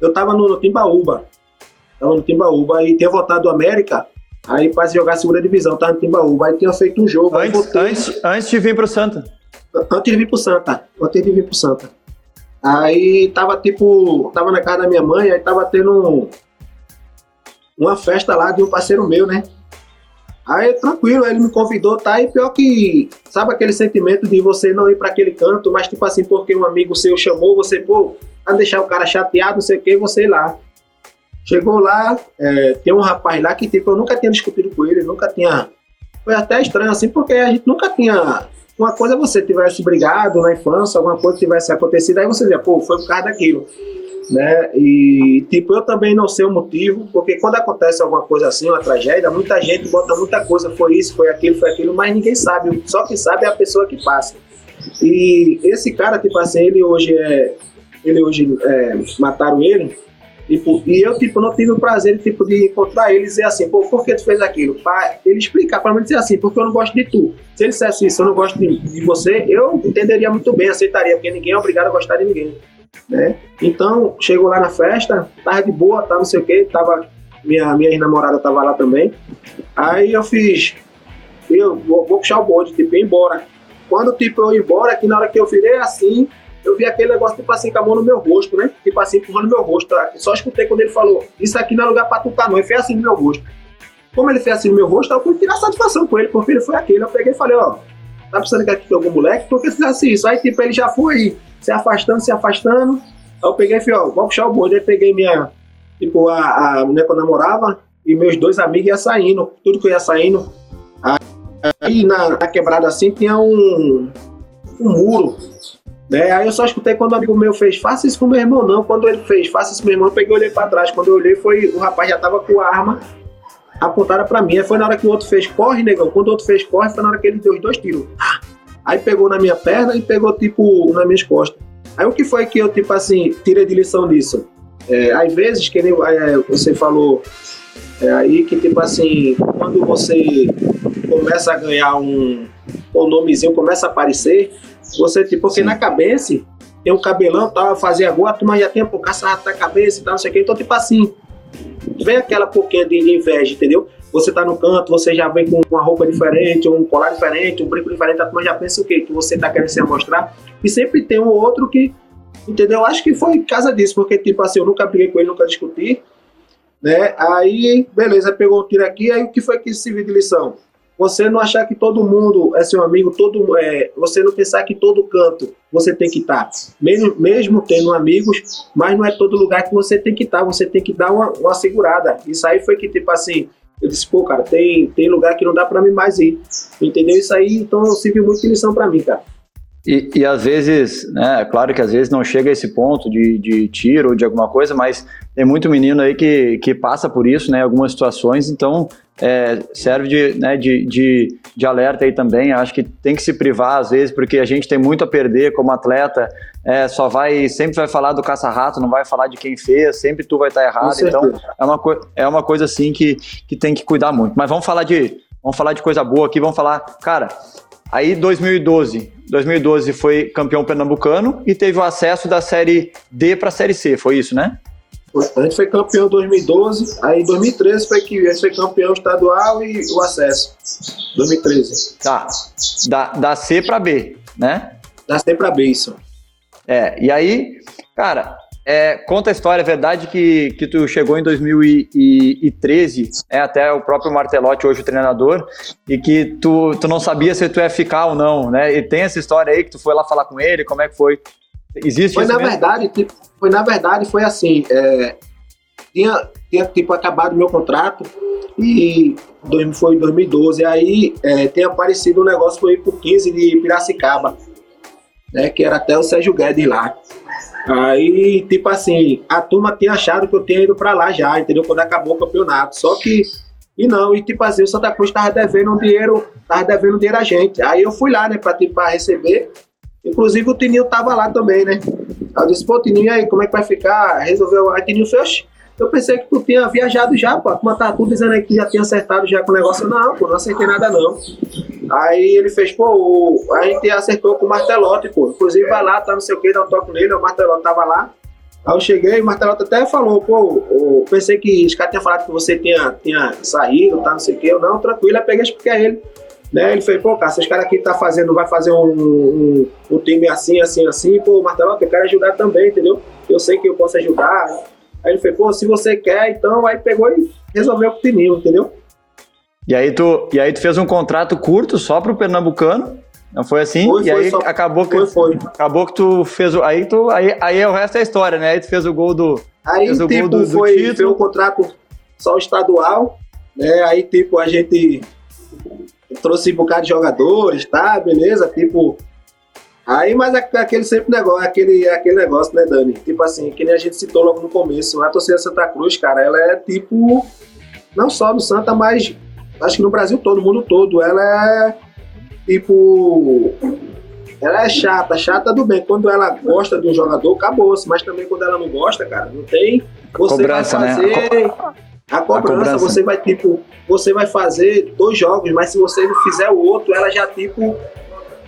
Speaker 2: eu tava no, no Timbaúba. Tava no Timbaúba e tinha voltado do América. Aí para jogar a segunda divisão, tava no Timbaúba. Aí tinha feito um jogo.
Speaker 1: Antes, voltei, antes, antes de vir pro Santa.
Speaker 2: Antes de vir pro Santa. Antes de vir pro Santa. Aí tava tipo. Tava na casa da minha mãe, aí tava tendo um, uma festa lá de um parceiro meu, né? Aí, tranquilo, ele me convidou, tá? E pior que, sabe aquele sentimento de você não ir para aquele canto, mas tipo assim, porque um amigo seu chamou, você, pô, a deixar o cara chateado, não sei o que, você ir lá. Chegou lá, é, tem um rapaz lá que, tipo, eu nunca tinha discutido com ele, nunca tinha. Foi até estranho, assim, porque a gente nunca tinha. Uma coisa é você tivesse brigado na infância, alguma coisa tivesse acontecido, aí você dizia, pô, foi por causa daquilo né? E tipo, eu também não sei o motivo, porque quando acontece alguma coisa assim, uma tragédia, muita gente bota muita coisa, foi isso, foi aquilo, foi aquilo, mas ninguém sabe, só que sabe é a pessoa que passa. E esse cara, tipo assim, ele hoje é, ele hoje é, mataram ele, tipo, e eu tipo não tive o prazer tipo de encontrar ele e dizer assim, pô, por que tu fez aquilo? Pra ele explicar para mim dizer assim, porque eu não gosto de tu. Se ele dissesse isso, eu não gosto de, de você, eu entenderia muito bem, aceitaria, porque ninguém é obrigado a gostar de ninguém né? Então, chegou lá na festa, tava de boa, tá, não sei o que, tava, minha, minha namorada tava lá também. Aí eu fiz, eu vou, vou puxar o bonde, tipo, ir embora. Quando, tipo, eu ia embora, que na hora que eu virei assim, eu vi aquele negócio, tipo assim, com a mão no meu rosto, né? Tipo assim, empurrando meu rosto. Só escutei quando ele falou, isso aqui não é lugar pra tu tá, não. Ele fez assim no meu rosto. Como ele fez assim no meu rosto, eu fui tirar satisfação com ele, porque ele foi aquele. Eu peguei e falei, ó, tá precisando que aqui tem algum moleque? Porque se fizesse isso. Aí, tipo, ele já foi se afastando, se afastando. Aí eu peguei e falei, ó, vou puxar o bonde. Aí peguei minha, tipo, a, a mulher que eu namorava e meus dois amigos iam saindo, tudo que eu ia saindo. Aí na, na quebrada assim tinha um, um muro. Né? Aí eu só escutei quando o amigo meu fez, faça isso com meu irmão, não. Quando ele fez, faça isso com meu irmão, eu peguei e olhei pra trás. Quando eu olhei, foi o rapaz já tava com a arma apontada pra mim. Aí foi na hora que o outro fez, corre, negão. Quando o outro fez, corre, foi na hora que ele deu os dois tiros. Aí pegou na minha perna e pegou, tipo, nas minhas costas. Aí o que foi que eu, tipo assim, tirei de lição disso? É, às vezes, que nem é, você falou é, aí, que tipo assim, quando você começa a ganhar um, o nomezinho começa a aparecer, você, tipo, porque Sim. na cabeça tem um cabelão, tal, fazia gol, a turma já tem, pô, caça na cabeça e tal, não sei o que. Então, tipo assim, vem aquela pouquinha de inveja, entendeu? Você tá no canto, você já vem com uma roupa diferente, um colar diferente, um brinco diferente, a turma já pensa o quê? Que você tá querendo se mostrar. E sempre tem um outro que, entendeu? Acho que foi casa disso, porque, tipo assim, eu nunca briguei com ele, nunca discuti, né? Aí, beleza, pegou o tiro aqui, aí o que foi que serviu de lição? Você não achar que todo mundo é seu amigo, todo é, você não pensar que todo canto você tem que estar. Mesmo, mesmo tendo amigos, mas não é todo lugar que você tem que estar, você tem que dar uma, uma segurada. Isso aí foi que, tipo assim, eu disse, pô, cara, tem, tem lugar que não dá para mim mais ir. Entendeu? Isso aí, então, serviu muito de lição para mim, cara.
Speaker 1: E, e às vezes, né, claro que às vezes não chega a esse ponto de, de tiro ou de alguma coisa, mas tem muito menino aí que, que passa por isso, né, algumas situações, então é, serve de, né, de, de, de, alerta aí também. Acho que tem que se privar às vezes, porque a gente tem muito a perder como atleta. É, só vai, sempre vai falar do caça-rato, não vai falar de quem fez, sempre tu vai estar errado. Então é uma, é uma coisa assim que, que tem que cuidar muito. Mas vamos falar de, vamos falar de coisa boa aqui, vamos falar, cara. Aí 2012, 2012 foi campeão pernambucano e teve o acesso da série D para a série C, foi isso, né?
Speaker 2: A gente foi campeão em 2012, aí em 2013 foi que a gente foi campeão estadual e o acesso. 2013.
Speaker 1: Tá. Da, da C para B, né?
Speaker 2: Da C para B, isso.
Speaker 1: É, e aí, cara, é, conta a história, é verdade que, que tu chegou em 2013, é até o próprio Martelotti, hoje o treinador, e que tu, tu não sabia se tu ia ficar ou não, né? E tem essa história aí que tu foi lá falar com ele, como é que foi? Existe
Speaker 2: foi na mesmo? verdade, tipo, foi na verdade foi assim, é, tinha, tinha tipo acabado meu contrato e foi em 2012, aí é, tem aparecido um negócio foi pro 15 de Piracicaba, né, que era até o Sérgio Guedes lá. Aí, tipo assim, a turma tinha achado que eu tinha ido para lá já, entendeu? Quando acabou o campeonato. Só que, e não, e tipo assim, o Santa Cruz tava devendo um dinheiro, tava devendo dinheiro a gente. Aí eu fui lá, né, pra, tipo, pra receber. Inclusive o Tininho tava lá também, né? Aí eu disse, pô, Tininho, aí, como é que vai ficar? Resolveu. Aí Tininho fez, eu pensei que tu tinha viajado já, pô. Como tá tudo dizendo aí que já tinha acertado já com o negócio. Não, pô, não acertei nada não. Aí ele fez, pô, a gente acertou com o Martelote, pô. Inclusive vai lá, tá não sei o que, dá um toque nele, o Martelote tava lá. Aí eu cheguei, o Martelote até falou, pô, eu pensei que os caras tinham falado que você tinha, tinha saído, tá, não sei o que. Eu, não, tranquilo, aí peguei e expliquei a ele. Né? Ele fez, pô, cara, se os caras aqui tá fazendo, vai fazer um, um, um time assim, assim, assim, pô, Martelote, eu quero ajudar também, entendeu? Eu sei que eu posso ajudar. Aí ele falou, pô, se você quer, então, aí pegou e resolveu com o Tininho, entendeu?
Speaker 1: E aí tu, e aí tu fez um contrato curto só pro Pernambucano, não foi assim?
Speaker 2: Foi,
Speaker 1: e
Speaker 2: foi,
Speaker 1: aí
Speaker 2: só...
Speaker 1: acabou que
Speaker 2: foi, foi.
Speaker 1: acabou que tu fez o aí tu aí, aí o resto é história, né? Aí tu fez o gol do
Speaker 2: Aí
Speaker 1: fez
Speaker 2: o tipo do, foi, do foi um contrato só estadual, né? Aí tipo a gente trouxe um bocado de jogadores, tá? Beleza? Tipo Aí, mas é aquele sempre negócio, aquele, aquele negócio, né, Dani? Tipo assim, que nem a gente citou logo no começo, a torcida Santa Cruz, cara, ela é tipo, não só do Santa, mas acho que no Brasil todo, no mundo todo, ela é tipo, ela é chata, chata do bem. Quando ela gosta de um jogador, acabou-se, mas também quando ela não gosta, cara, não tem. Você
Speaker 1: cobrança,
Speaker 2: vai fazer. Né? A, co a, cobrança, a cobrança, você vai tipo, você vai fazer dois jogos, mas se você não fizer o outro, ela já tipo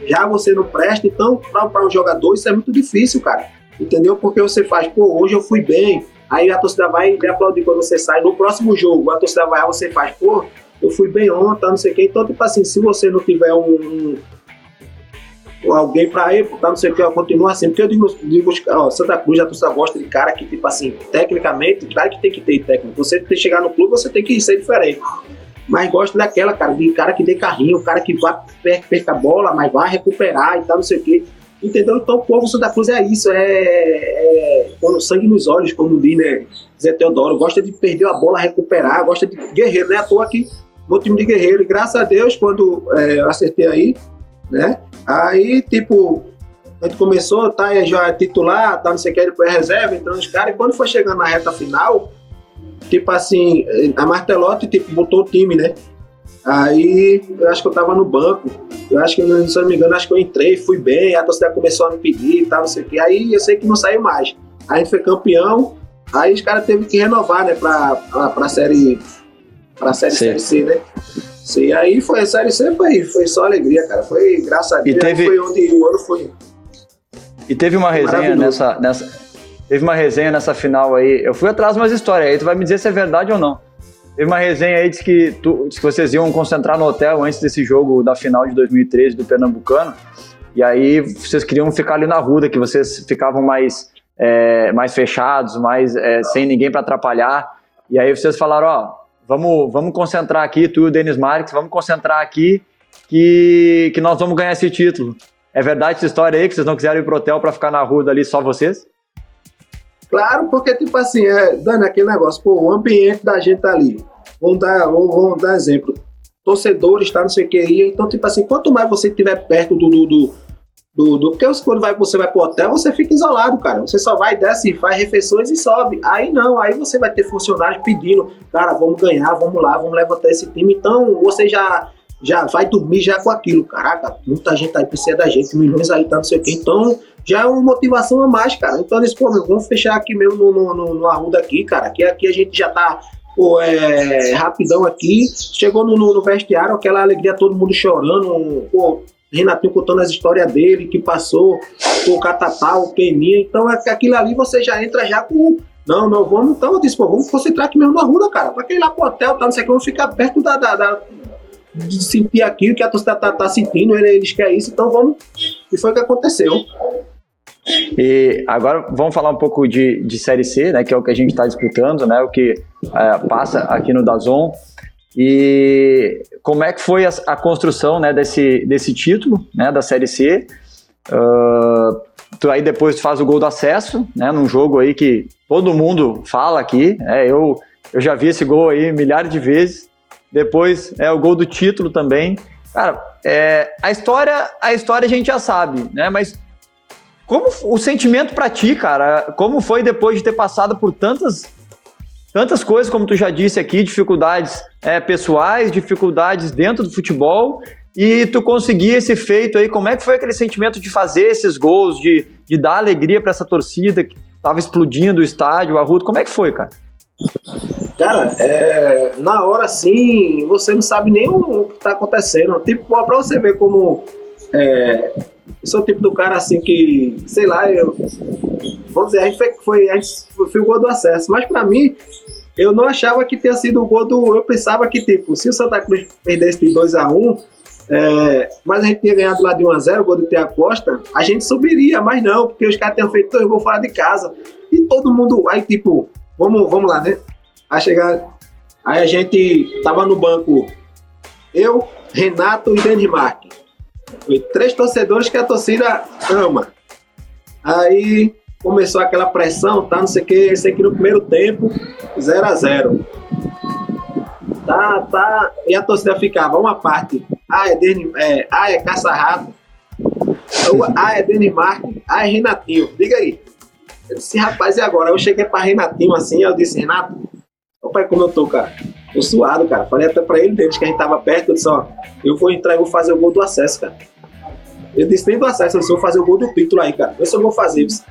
Speaker 2: já você não presta. Então, para um jogador, isso é muito difícil, cara. Entendeu? Porque você faz, pô, hoje eu fui bem, aí a torcida vai lhe aplaudir quando você sai. No próximo jogo, a torcida vai, você faz, pô, eu fui bem ontem, não sei o quê. Então, tipo assim, se você não tiver um, um alguém pra ir, tá, não sei o que, continua assim. Porque eu digo, digo ó, Santa Cruz, a torcida gosta de cara que, tipo assim, tecnicamente, claro que tem que ter técnico. Você tem que chegar no clube, você tem que ser diferente mas gosto daquela, cara, de cara que dê carrinho, cara que vai, perca a bola, mas vai recuperar e tal, não sei o quê. Entendeu? Então o povo Santa Cruz é isso, é, é com sangue nos olhos, como diz, né? Zé Teodoro, gosta de perder a bola, recuperar, gosta de guerreiro, né? À toa aqui, no time de guerreiro. E graças a Deus, quando é, eu acertei aí, né? Aí, tipo, a gente começou, tá, já titular, tá, não sei o que, depois reserva, então os caras, e quando foi chegando na reta final, tipo assim, a Martelotti tipo, botou o time, né? Aí eu acho que eu tava no banco. Eu acho que, se não me engano, acho que eu entrei, fui bem, a torcida começou a me pedir e tal, não sei o que. Aí eu sei que não saiu mais. Aí a gente foi campeão, aí os caras teve que renovar, né, pra, pra, pra série. Pra série, série C, né? Sim, aí foi a Série C, foi, foi só alegria, cara. Foi graças a Deus,
Speaker 1: E teve-
Speaker 2: foi onde o ano foi.
Speaker 1: E teve uma resenha nessa, nessa. Teve uma resenha nessa final aí. Eu fui atrás de umas histórias aí, tu vai me dizer se é verdade ou não. Teve uma resenha aí, diz que, tu, diz que vocês iam concentrar no hotel antes desse jogo da final de 2013 do Pernambucano. E aí vocês queriam ficar ali na Ruda, que vocês ficavam mais, é, mais fechados, mais é, sem ninguém para atrapalhar. E aí vocês falaram, ó, vamos, vamos concentrar aqui, tu e o Denis Marques, vamos concentrar aqui que, que nós vamos ganhar esse título. É verdade essa história aí, que vocês não quiseram ir pro hotel para ficar na Ruda ali só vocês?
Speaker 2: Claro, porque, tipo assim, é, dando aquele negócio, pô, o ambiente da gente tá ali. Vamos dar, vamos, vamos dar exemplo. Torcedores, tá, não sei o que. e Então, tipo assim, quanto mais você estiver perto do, do, do, do- porque quando vai, você vai pro hotel, você fica isolado, cara. Você só vai, desce, faz refeições e sobe. Aí não, aí você vai ter funcionários pedindo, cara, vamos ganhar, vamos lá, vamos levantar esse time. Então, você já, já vai dormir já com aquilo. Caraca, muita gente aí precisa da gente, milhões aí, tá, não sei o que. Então, já é uma motivação a mais, cara. Então eles, pô, meu, vamos fechar aqui mesmo no, no, no, no Arruda aqui, cara. Que aqui a gente já tá, pô, é, rapidão aqui. Chegou no, no, no vestiário, aquela alegria, todo mundo chorando, pô, Renatinho contando as histórias dele, que passou, o Catatá, o Peninha. Então é aquilo ali você já entra já com. Não, não, vamos. Então eu disse, pô, vamos concentrar aqui mesmo na Arruda, cara. Pra quem ir lá pro hotel, tá, não sei o que, vamos ficar perto da. da, da- de sentir aquilo que a torcida tá, tá sentindo, eles querem isso, então vamos. E foi o que aconteceu.
Speaker 1: E agora vamos falar um pouco de, de Série C, né, que é o que a gente está disputando, né, o que é, passa aqui no Dazon. E como é que foi a, a construção né, desse, desse título né, da Série C? Ah, tu aí depois tu faz o gol do acesso, né, num jogo aí que todo mundo fala aqui. né, eu, eu já vi esse gol aí milhares de vezes. Depois é o gol do título também. Cara, é, a história a história a gente já sabe, né? Mas como o sentimento pra ti, cara? Como foi depois de ter passado por tantas tantas coisas, como tu já disse aqui, dificuldades é, pessoais, dificuldades dentro do futebol, e tu conseguir esse feito aí? Como é que foi aquele sentimento de fazer esses gols, de, de dar alegria pra essa torcida que tava explodindo o estádio, o Arrudo? Como é que foi, cara?
Speaker 2: Cara, é, na hora assim, você não sabe nem o que tá acontecendo. Tipo, pra você ver como. É, eu sou o tipo do cara assim que, sei lá, eu. Vamos dizer, a gente foi, foi, a gente foi o gol do acesso. Mas pra mim, eu não achava que tinha sido o gol do. Eu pensava que, tipo, se o Santa Cruz perdesse de 2x1, é, mas a gente tinha ganhado lá de 1x0, o gol do Tia Costa, a gente subiria, mas não, porque os caras tinham feito dois gols fora de casa. E todo mundo. Aí, tipo, vamos, vamos lá, né? Aí chegar. Aí a gente tava no banco, eu, Renato e Denis Marques. Foi três torcedores que a torcida ama. Aí começou aquela pressão, tá? Não sei o que, sei que no primeiro tempo, 0 a 0 Tá, tá. E a torcida ficava uma parte. Ah, é Denis, é, ah, é caça-rato. Ah, é Denis Marques. Ah, é Renatinho. Diga aí. Eu disse, rapaz, e agora? Eu cheguei pra Renatinho assim, eu disse, Renato, Ô pai, como eu tô, cara? Tô suado, cara. Falei até pra ele, desde que a gente tava perto, eu disse, ó, eu vou entrar e vou fazer o gol do acesso, cara. Eu disse nem do acesso, eu disse, vou fazer o gol do título aí, cara. Eu vou fazer isso.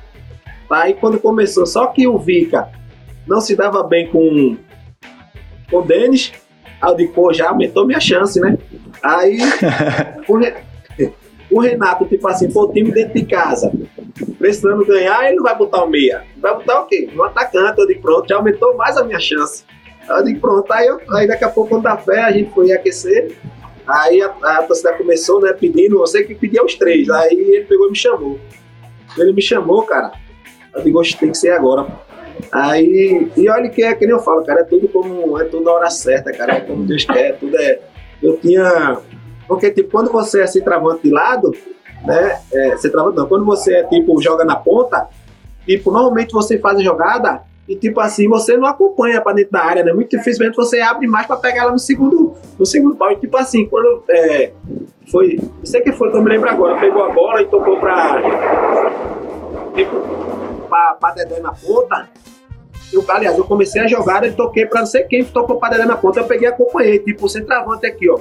Speaker 2: Aí quando começou, só que o Vica não se dava bem com, com o Denis, aí eu digo, pô, já aumentou minha chance, né? Aí o, Re- o Renato, tipo assim, pô, o time dentro de casa, precisando ganhar, ele não vai botar o meia. Vai botar o quê? Um atacante. Eu digo, pronto, já aumentou mais a minha chance. Aí eu digo, pronto. Aí, eu- aí daqui a pouco, quando dá fé, a gente foi aquecer. Aí a, a torcida começou, né, pedindo, você que pedia os três. Aí ele pegou e me chamou. Ele me chamou, cara. Eu digo, "Oxe, tem que ser agora. Aí, e olha que é que nem eu falo, cara, é tudo como, é tudo na hora certa, cara, é como Deus quer, tudo é. Eu tinha. Porque, tipo, quando você é centroavante de lado, né? É, centroavante não, quando você é tipo, joga na ponta, tipo, normalmente você faz a jogada e, tipo assim, você não acompanha pra dentro da área, né? Muito dificilmente você abre mais pra pegar ela no segundo, no segundo pau. E, tipo assim, quando. É, foi. Não sei que foi que eu me lembro agora, pegou a bola e tocou pra. Tipo, pra, pra Dedé na ponta. Eu, aliás, eu comecei a jogada e toquei pra não sei quem tocou pra Dedé na ponta. Eu peguei e acompanhei, tipo, centroavante aqui, ó.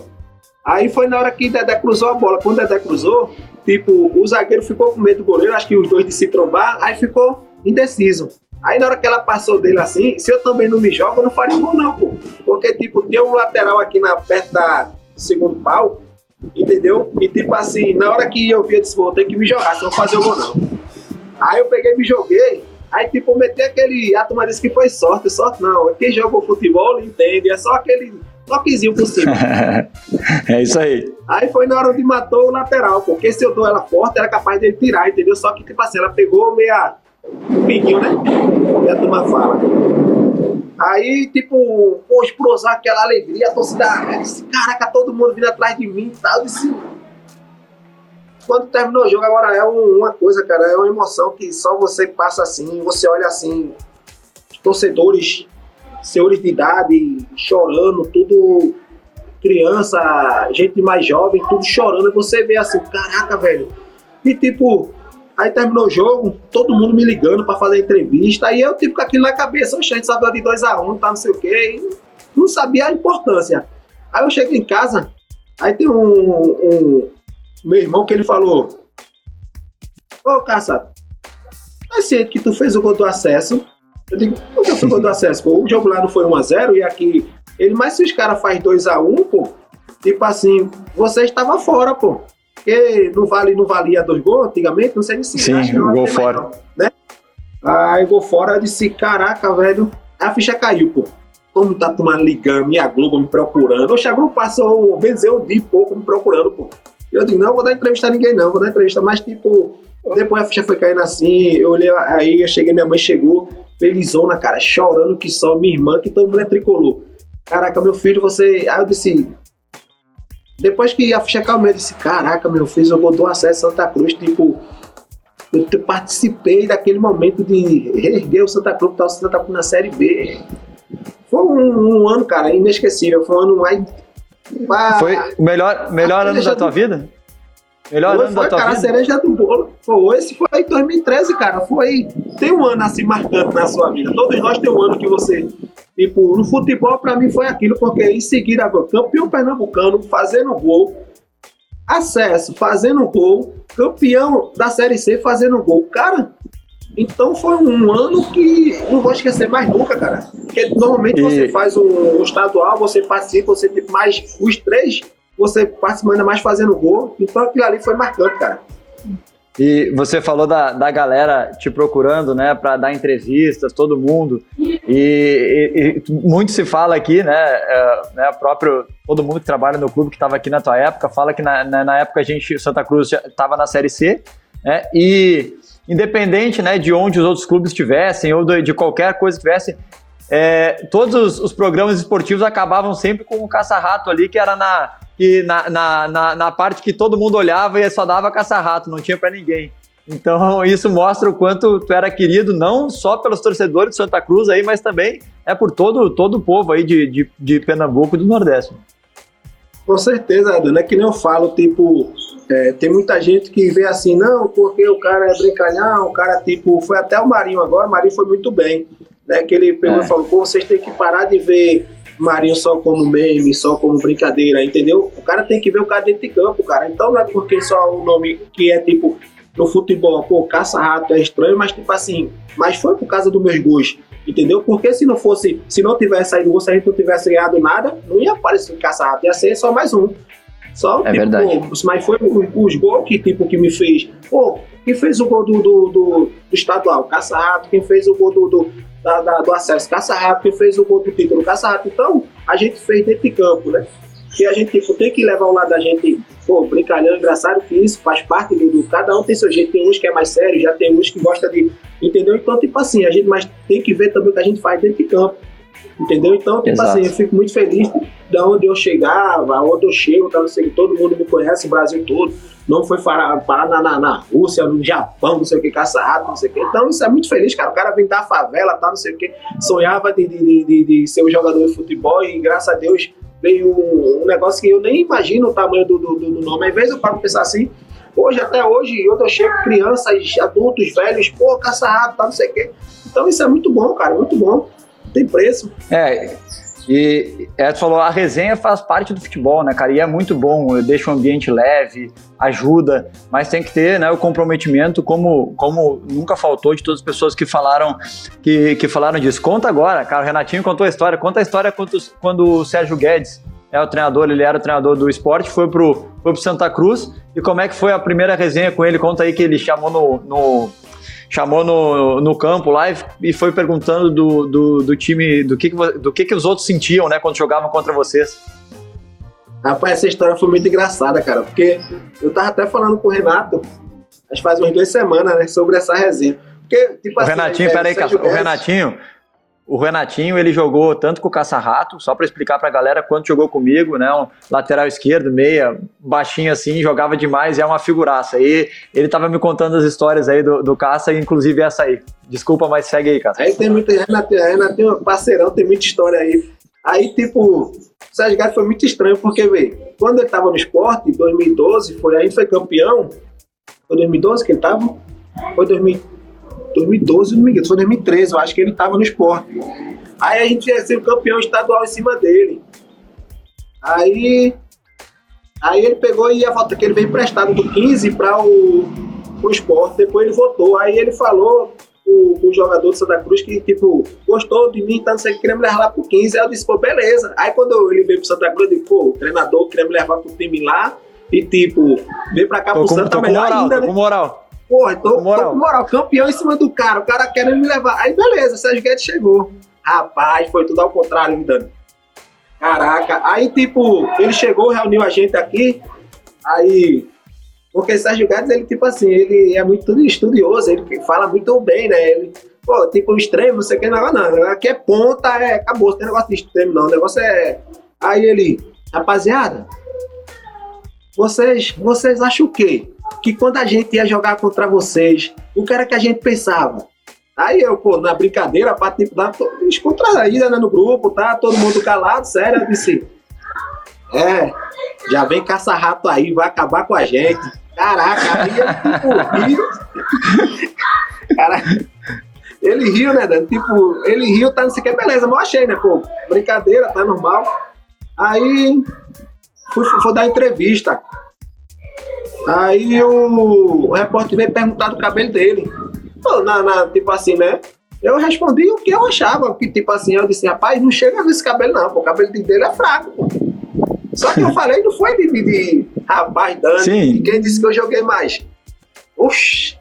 Speaker 2: Aí foi na hora que Dedé cruzou a bola. Quando Dedé cruzou, tipo, o zagueiro ficou com medo do goleiro, acho que os dois de se trombar, aí ficou indeciso. Aí na hora que ela passou dele assim, se eu também não me jogo, eu não faria gol não, pô. Porque, tipo, tem um lateral aqui na, perto da, segundo pau, entendeu? E tipo assim, na hora que eu vi, eu disse, vou ter que me jogar, se eu fazer o gol não. Aí eu peguei e me joguei, aí tipo, meti aquele, a turma disse que foi sorte, sorte não, quem jogou futebol entende, é só aquele toquezinho por cima.
Speaker 1: é isso aí.
Speaker 2: Aí foi na hora de matou o lateral, porque se eu dou ela forte, era capaz dele tirar, entendeu? Só que, tipo assim, ela pegou meia. Pinguinho, né? E a turma fala. Aí, tipo, pô, explosão, aquela alegria, a torcida. Disse, Caraca, todo mundo vindo atrás de mim e tal. Disse. Quando terminou o jogo, agora é uma coisa, cara, é uma emoção que só você passa assim, você olha assim, torcedores senhores de idade chorando, tudo criança, gente mais jovem, tudo chorando. E você vê assim, caraca, velho. E tipo, aí terminou o jogo, todo mundo me ligando para fazer entrevista. Aí eu, tipo, com aquilo na cabeça, o gente sabia de 2x1, um, tá não sei o quê. não sabia a importância. Aí eu chego em casa, aí tem um, um meu irmão que ele falou: Ô, Caça, é ciente que tu fez o gol do acesso eu digo, por que foi gol do acesso? Pô, o jogo lá não foi 1x0 e aqui. Ele, mas se os caras fazem 2x1, pô, tipo assim, você estava fora, pô. Porque não, vale, não valia dois gols antigamente, não sei se
Speaker 1: Sim, não gol fora.
Speaker 2: Né? Aí gol fora, eu disse, caraca, velho, a ficha caiu, pô. Como tá tomando ligando, minha Globo me procurando. Oxe, a Globo passou, benzeu um dia e pouco me procurando, pô. Eu digo, não, vou dar entrevista a ninguém, não, vou dar entrevista, mas tipo, depois a ficha foi caindo assim, eu olhei, aí eu cheguei, minha mãe chegou, felizona, cara, chorando que só minha irmã, que todo mundo é tricolor. Caraca, meu filho, você. Aí eu disse. Depois que ia checar o meu, eu disse: Caraca, meu filho, eu botou acesso a Santa Cruz, tipo. Eu participei daquele momento de reerguer o Santa Cruz, tá o Santa Cruz na Série B. Foi um, um ano, cara, inesquecível. Foi um ano mais.
Speaker 1: Foi o melhor, melhor ano da tua vida?
Speaker 2: Melhor foi, ano foi, da tua cara, vida? a cereja do bolo. Foi, esse foi em 2013, cara. Foi. Tem um ano assim marcante na sua vida. Todos nós tem um ano que você. Tipo, no futebol, pra mim foi aquilo, porque em seguida, campeão pernambucano, fazendo gol. Acesso, fazendo gol. Campeão da Série C, fazendo gol. Cara, então foi um ano que não vou esquecer mais nunca, cara. Porque normalmente e... você faz o, o, estadual, você participa, você tem mais os três você participa ainda mais fazendo gol. Então aquilo ali foi marcante, cara.
Speaker 1: E você falou da, da galera te procurando, né, para dar entrevistas, todo mundo. E, e, e, muito se fala aqui, né, é, né, próprio todo mundo que trabalha no clube que estava aqui na tua época fala que na, na, na época a gente Santa Cruz estava na Série C, né, e independente, né, de onde os outros clubes estivessem ou de, qualquer coisa tivesse, é, todos os, os, programas esportivos acabavam sempre com o caça-rato ali, que era na, que na, na, na, na, parte que todo mundo olhava e só dava caça-rato, não tinha para ninguém. Então isso mostra o quanto tu era querido, não só pelos torcedores de Santa Cruz aí, mas também é por todo, todo o povo aí de, de, de Pernambuco e do Nordeste.
Speaker 2: Com certeza, Adão, é que nem eu falo, tipo, é, tem muita gente que vê assim, não, porque o cara é brincalhão, o cara, tipo, foi até o Marinho agora, o Marinho foi muito bem, né, que ele pegou é. e falou, pô, vocês têm que parar de ver Marinho só como meme, só como brincadeira, entendeu? O cara tem que ver o cara dentro de campo, cara. Então não é porque só o nome que é tipo no futebol, pô, caça-rato é estranho, mas tipo assim, mas foi por causa dos meus gols, entendeu? Porque se não fosse, se não tivesse saído gol, se a gente não tivesse ganhado nada, não ia aparecer caça-rato, ia ser só mais um. Só,
Speaker 1: é tipo, verdade.
Speaker 2: Pô, mas foi os, gols que, tipo, que me fez. Pô, quem fez o gol do, do, do, do estadual? Caça-rato. Quem fez o gol do, do, da, da, do acesso, caça-rato, que fez o gol do título, caça-rato. Então, a gente fez dentro de campo, né? Que a gente tipo, tem que levar o lado da gente, pô, brincalhão, engraçado, que isso faz parte do, do, Cada um tem seu jeito, tem uns que é mais sério, já tem uns que gosta de. Entendeu? Então, tipo assim, a gente mas tem que ver também o que a gente faz dentro de campo. Entendeu? Então, tipo Exato. assim, eu fico muito feliz de onde eu chegava, onde eu chego, tá, não sei, todo mundo me conhece, o Brasil todo não foi parar, parar na, na, Rússia, no Japão, não sei o que, caça-rato, não sei o que. Então isso é muito feliz, cara. O cara vem da favela, tá, não sei o que, sonhava de, de, de, de ser um jogador de futebol e graças a Deus veio um, um negócio que eu nem imagino o tamanho do, do, do nome. Às vezes eu paro pensar assim, hoje, até hoje, eu chego crianças, adultos, velhos, pô, caça-rato, tá, não sei o que. Então isso é muito bom, cara, muito bom. Tem preço.
Speaker 1: É, e Edson falou, a resenha faz parte do futebol, né, cara? E é muito bom, deixa o ambiente leve, ajuda, mas tem que ter né, o comprometimento, como, como nunca faltou de todas as pessoas que falaram que, que falaram disso. Conta agora, cara, o Renatinho contou a história, conta a história quando, quando o Sérgio Guedes é o treinador, ele era o treinador do esporte, foi pro, foi pro Santa Cruz. E como é que foi a primeira resenha com ele? Conta aí que ele chamou no, no chamou no, no campo lá e, e foi perguntando do, do, do, time, do que, do que, que os outros sentiam, né, quando jogavam contra vocês.
Speaker 2: Rapaz, essa história foi muito engraçada, cara, porque eu tava até falando com o Renato, acho que faz umas duas semanas, né, sobre essa resenha. Porque,
Speaker 1: tipo o assim, Renatinho, é, peraí, o Renatinho, o Renatinho, ele jogou tanto com o Caça-Rato, só para explicar para a galera quanto jogou comigo, né? Um lateral esquerdo, meia, baixinho assim, jogava demais e é uma figuraça. E ele tava me contando as histórias aí do, do Caça, inclusive essa aí. Desculpa, mas segue aí, Caça.
Speaker 2: Aí tem muita. Renatinho, um parceirão, tem muita história aí. Aí, tipo, o Sérgio foi muito estranho, porque, velho, quando ele tava no esporte, em 2012, foi, aí foi campeão. Foi 2012 que ele tava? Foi 2012. 2012, não me engano, foi 2013, eu acho que ele estava no esporte. Aí a gente ia ser o campeão estadual em cima dele. Aí, aí ele pegou e a volta que ele veio emprestado do 15 para o, o esporte, depois ele voltou. Aí ele falou o, o, jogador do Santa Cruz que, tipo, gostou de mim, tá, não sei o que, queria me levar lá pro 15. Aí eu disse, pô, beleza. Aí quando ele veio pro Santa Cruz, eu disse, pô, o treinador queria me levar pro time lá e, tipo, veio pra cá tô pro com, Santa, melhor
Speaker 1: moral,
Speaker 2: ainda,
Speaker 1: né? com moral.
Speaker 2: Porra, tô, moral. tô com moral, campeão em cima do cara, o cara querendo me levar. Aí beleza, o Sérgio Guedes chegou. Rapaz, foi tudo ao contrário, Dani. Caraca, aí tipo, ele chegou, reuniu a gente aqui, aí. Porque o Sérgio Guedes, ele, tipo assim, ele é muito estudioso, ele fala muito bem, né? Ele, pô, tipo, extremo, você quer negócio, não. Aqui é ponta, é, acabou, não tem negócio de extremo, não. O negócio é. Aí ele, rapaziada, vocês, vocês acham o quê? Que quando a gente ia jogar contra vocês, o que era que a gente pensava? Aí eu, pô, na brincadeira, pra dar descontraída né, no grupo, tá? Todo mundo calado, sério, eu disse. É, já vem caça-rato aí, vai acabar com a gente. Caraca, aí eu, tipo, Cara, ele riu, né, Dan? Tipo, ele riu, tá não sei o que, beleza, eu achei, né, pô, brincadeira, tá normal. Aí, fui, fui dar entrevista. Aí o, o repórter veio perguntar do cabelo dele. Pô, na, na, tipo assim, né? Eu respondi o que eu achava, que tipo assim, eu disse, rapaz, não chega nesse cabelo não, pô, o cabelo dele é fraco, pô. Só que eu falei, não foi de, de rapaz, Dani, Sim. quem disse que eu joguei mais. Oxi,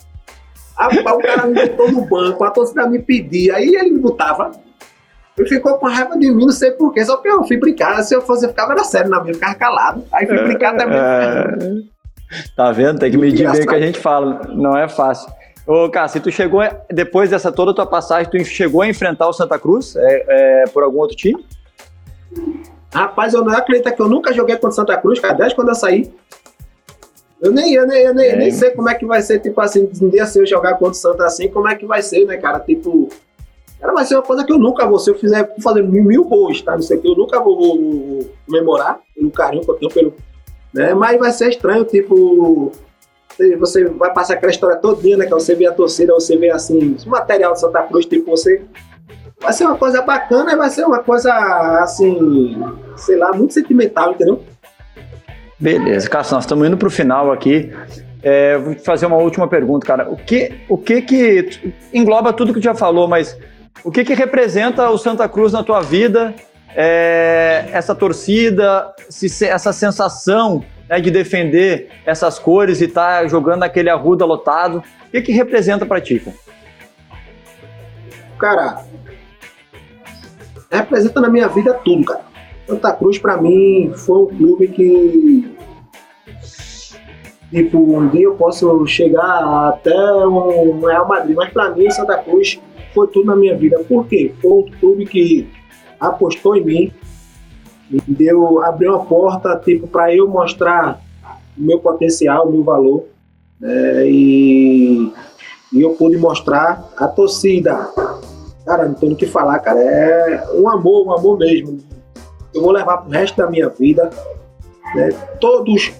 Speaker 2: rapaz, o cara me botou no banco, a torcida me pedia, aí ele me botava. Ele ficou com raiva de mim, não sei porquê, só que eu fui brincar, se eu fosse, eu ficava era sério na minha, eu ficava calado. Aí fui brincar também.
Speaker 1: Tá vendo? Tem que medir bem o que a gente fala. Não é fácil. Ô, Cássio, tu chegou, depois dessa toda tua passagem, tu chegou a enfrentar o Santa Cruz é, é, por algum outro time?
Speaker 2: Rapaz, eu não acredito que eu nunca joguei contra o Santa Cruz, cara, desde quando eu saí. Eu nem, eu nem, eu nem, é. nem sei como é que vai ser, tipo assim, um dia se eu jogar contra o Santa assim, como é que vai ser, né, cara? Tipo, cara, vai ser uma coisa que eu nunca vou, se eu fizer, fazer mil, mil gols, tá? Não sei o que, eu nunca vou, vou, vou comemorar pelo carinho que eu tenho pelo, né? Mas vai ser estranho, tipo, você vai passar aquela história todinha, né? Que você vê a torcida, você vê assim, o material de Santa Cruz, tipo, você. Vai ser uma coisa bacana vai ser uma coisa assim, sei lá, muito sentimental, entendeu?
Speaker 1: Beleza, Cássio, nós estamos indo para o final aqui. É, vou te fazer uma última pergunta, cara. O que, o que que engloba tudo que tu já falou, mas o que que representa o Santa Cruz na tua vida é, essa torcida, se, essa sensação né, de defender essas cores e estar tá jogando aquele arruda lotado. O que, que representa para ti?
Speaker 2: Cara, representa na minha vida tudo, cara. Santa Cruz, para mim, foi um clube que. Tipo, um dia eu posso chegar até um Real Madrid, mas para mim, Santa Cruz foi tudo na minha vida. Por quê? Foi um clube que apostou em mim, me deu, abriu uma porta tipo para eu mostrar o meu potencial, o meu valor, né? e, e eu pude mostrar a torcida. Cara, não tenho o que falar, cara, é um amor, um amor mesmo. Eu vou levar pro resto da minha vida, né? Todos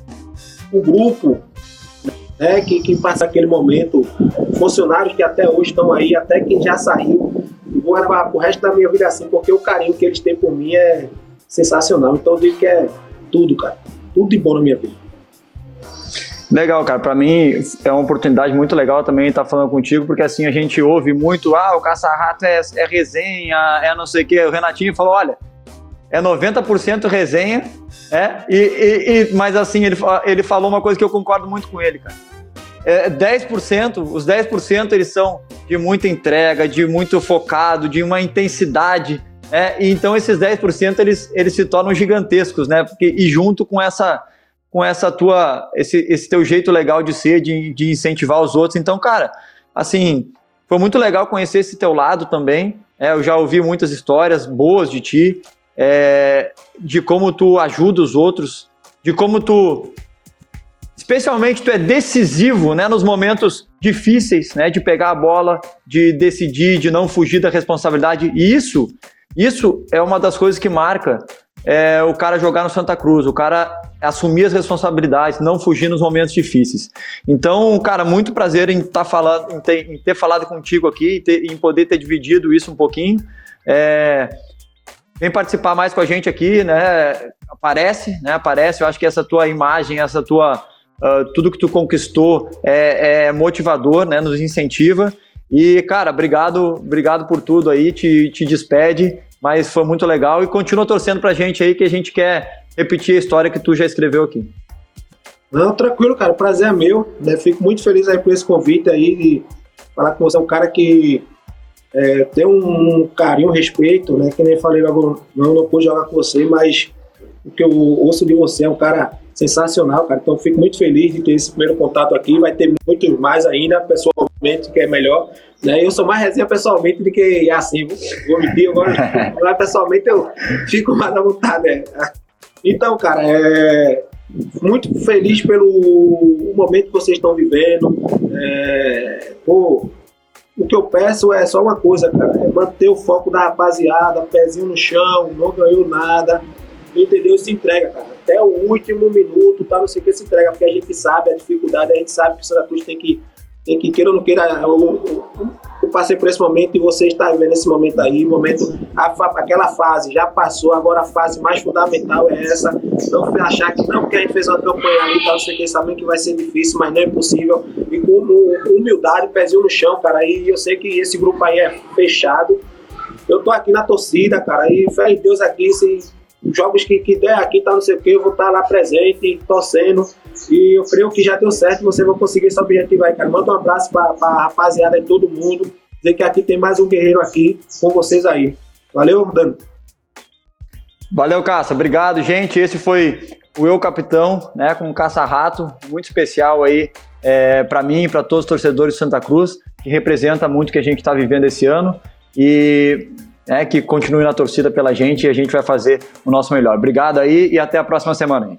Speaker 2: o grupo né, que, que passa aquele momento, funcionários que até hoje estão aí, até quem já saiu, vou levar pro resto da minha vida assim, porque o carinho que eles têm por mim é sensacional. Então eu digo que é tudo, cara. Tudo de bom na minha vida.
Speaker 1: Legal, cara. Para mim é uma oportunidade muito legal também estar falando contigo, porque assim a gente ouve muito, ah, o caça-rato é, é resenha, é não sei o quê. O Renatinho falou, olha, é 90% resenha, é, e, e, e, mas assim, ele, ele falou uma coisa que eu concordo muito com ele, cara. É, 10%, os 10% eles são de muita entrega, de muito focado, de uma intensidade, é, e então esses 10% eles, eles se tornam gigantescos, né? Porque, e junto com essa com essa tua esse, esse teu jeito legal de ser, de, de incentivar os outros. Então, cara, assim, foi muito legal conhecer esse teu lado também. É, eu já ouvi muitas histórias boas de ti, é, de como tu ajuda os outros, de como tu, especialmente, tu é decisivo, né, nos momentos difíceis, né, de pegar a bola, de decidir, de não fugir da responsabilidade. E isso, isso é uma das coisas que marca é, o cara jogar no Santa Cruz, o cara assumir as responsabilidades, não fugir nos momentos difíceis. Então, cara, muito prazer em, tá falando, em, ter, em ter falado contigo aqui, em, ter, em, poder ter dividido isso um pouquinho. É, vem participar mais com a gente aqui, né? Aparece, né? Aparece. Eu acho que essa tua imagem, essa tua uh, tudo que tu conquistou é, é, motivador, né? Nos incentiva. E, cara, obrigado, obrigado por tudo aí. Te, te despede mas foi muito legal e continua torcendo pra gente aí que a gente quer repetir a história que tu já escreveu aqui.
Speaker 2: Não, tranquilo, cara, prazer é meu, né? Fico muito feliz aí por esse convite aí de falar com você, é um cara que é, tem um carinho, um respeito, né? Que nem falei logo, não, não pude jogar com você, mas o que eu ouço de você é um cara sensacional, cara. Então fico muito feliz de ter esse primeiro contato aqui. Vai ter muito mais ainda, pessoalmente, que é melhor. Né? Eu sou mais resenha pessoalmente do que assim, vou mentir agora. Lá pessoalmente eu fico mais à vontade. Né? Então, cara, é muito feliz pelo momento que vocês estão vivendo. É, pô, o que eu peço é só uma coisa, cara, é manter o foco da rapaziada, pezinho no chão, não ganhou nada, entendeu? Se entrega, cara. Até o último minuto, tá? Não sei o que se entrega, porque a gente sabe a dificuldade, a gente sabe que o Santa Cruz tem que tem que queira ou não queira, eu, eu, passei por esse momento e você está vivendo esse momento aí, momento, a, aquela fase já passou, agora a fase mais fundamental é essa, não achar que não, porque a gente fez uma campanha ali, tá, não sei quem sabendo que vai ser difícil, mas não é possível, e com humildade, pezinho no chão, cara, e eu sei que esse grupo aí é fechado, eu tô aqui na torcida, cara, e fé em Deus aqui, se jogos que, que der aqui, tá não sei o que, eu vou estar tá lá presente, torcendo. E eu creio que já deu certo, você vai conseguir esse objetivo aí, cara. Manda um abraço pra, pra rapaziada de todo mundo. Dizer que aqui tem mais um guerreiro aqui com vocês aí. Valeu, Dano.
Speaker 1: Valeu, Caça. Obrigado, gente. Esse foi o Eu Capitão, né, com o Caça-Rato, muito especial aí é, para mim e para todos os torcedores de Santa Cruz, que representa muito o que a gente está vivendo esse ano. E é, que continue na torcida pela gente e a gente vai fazer o nosso melhor. Obrigado aí e até a próxima semana.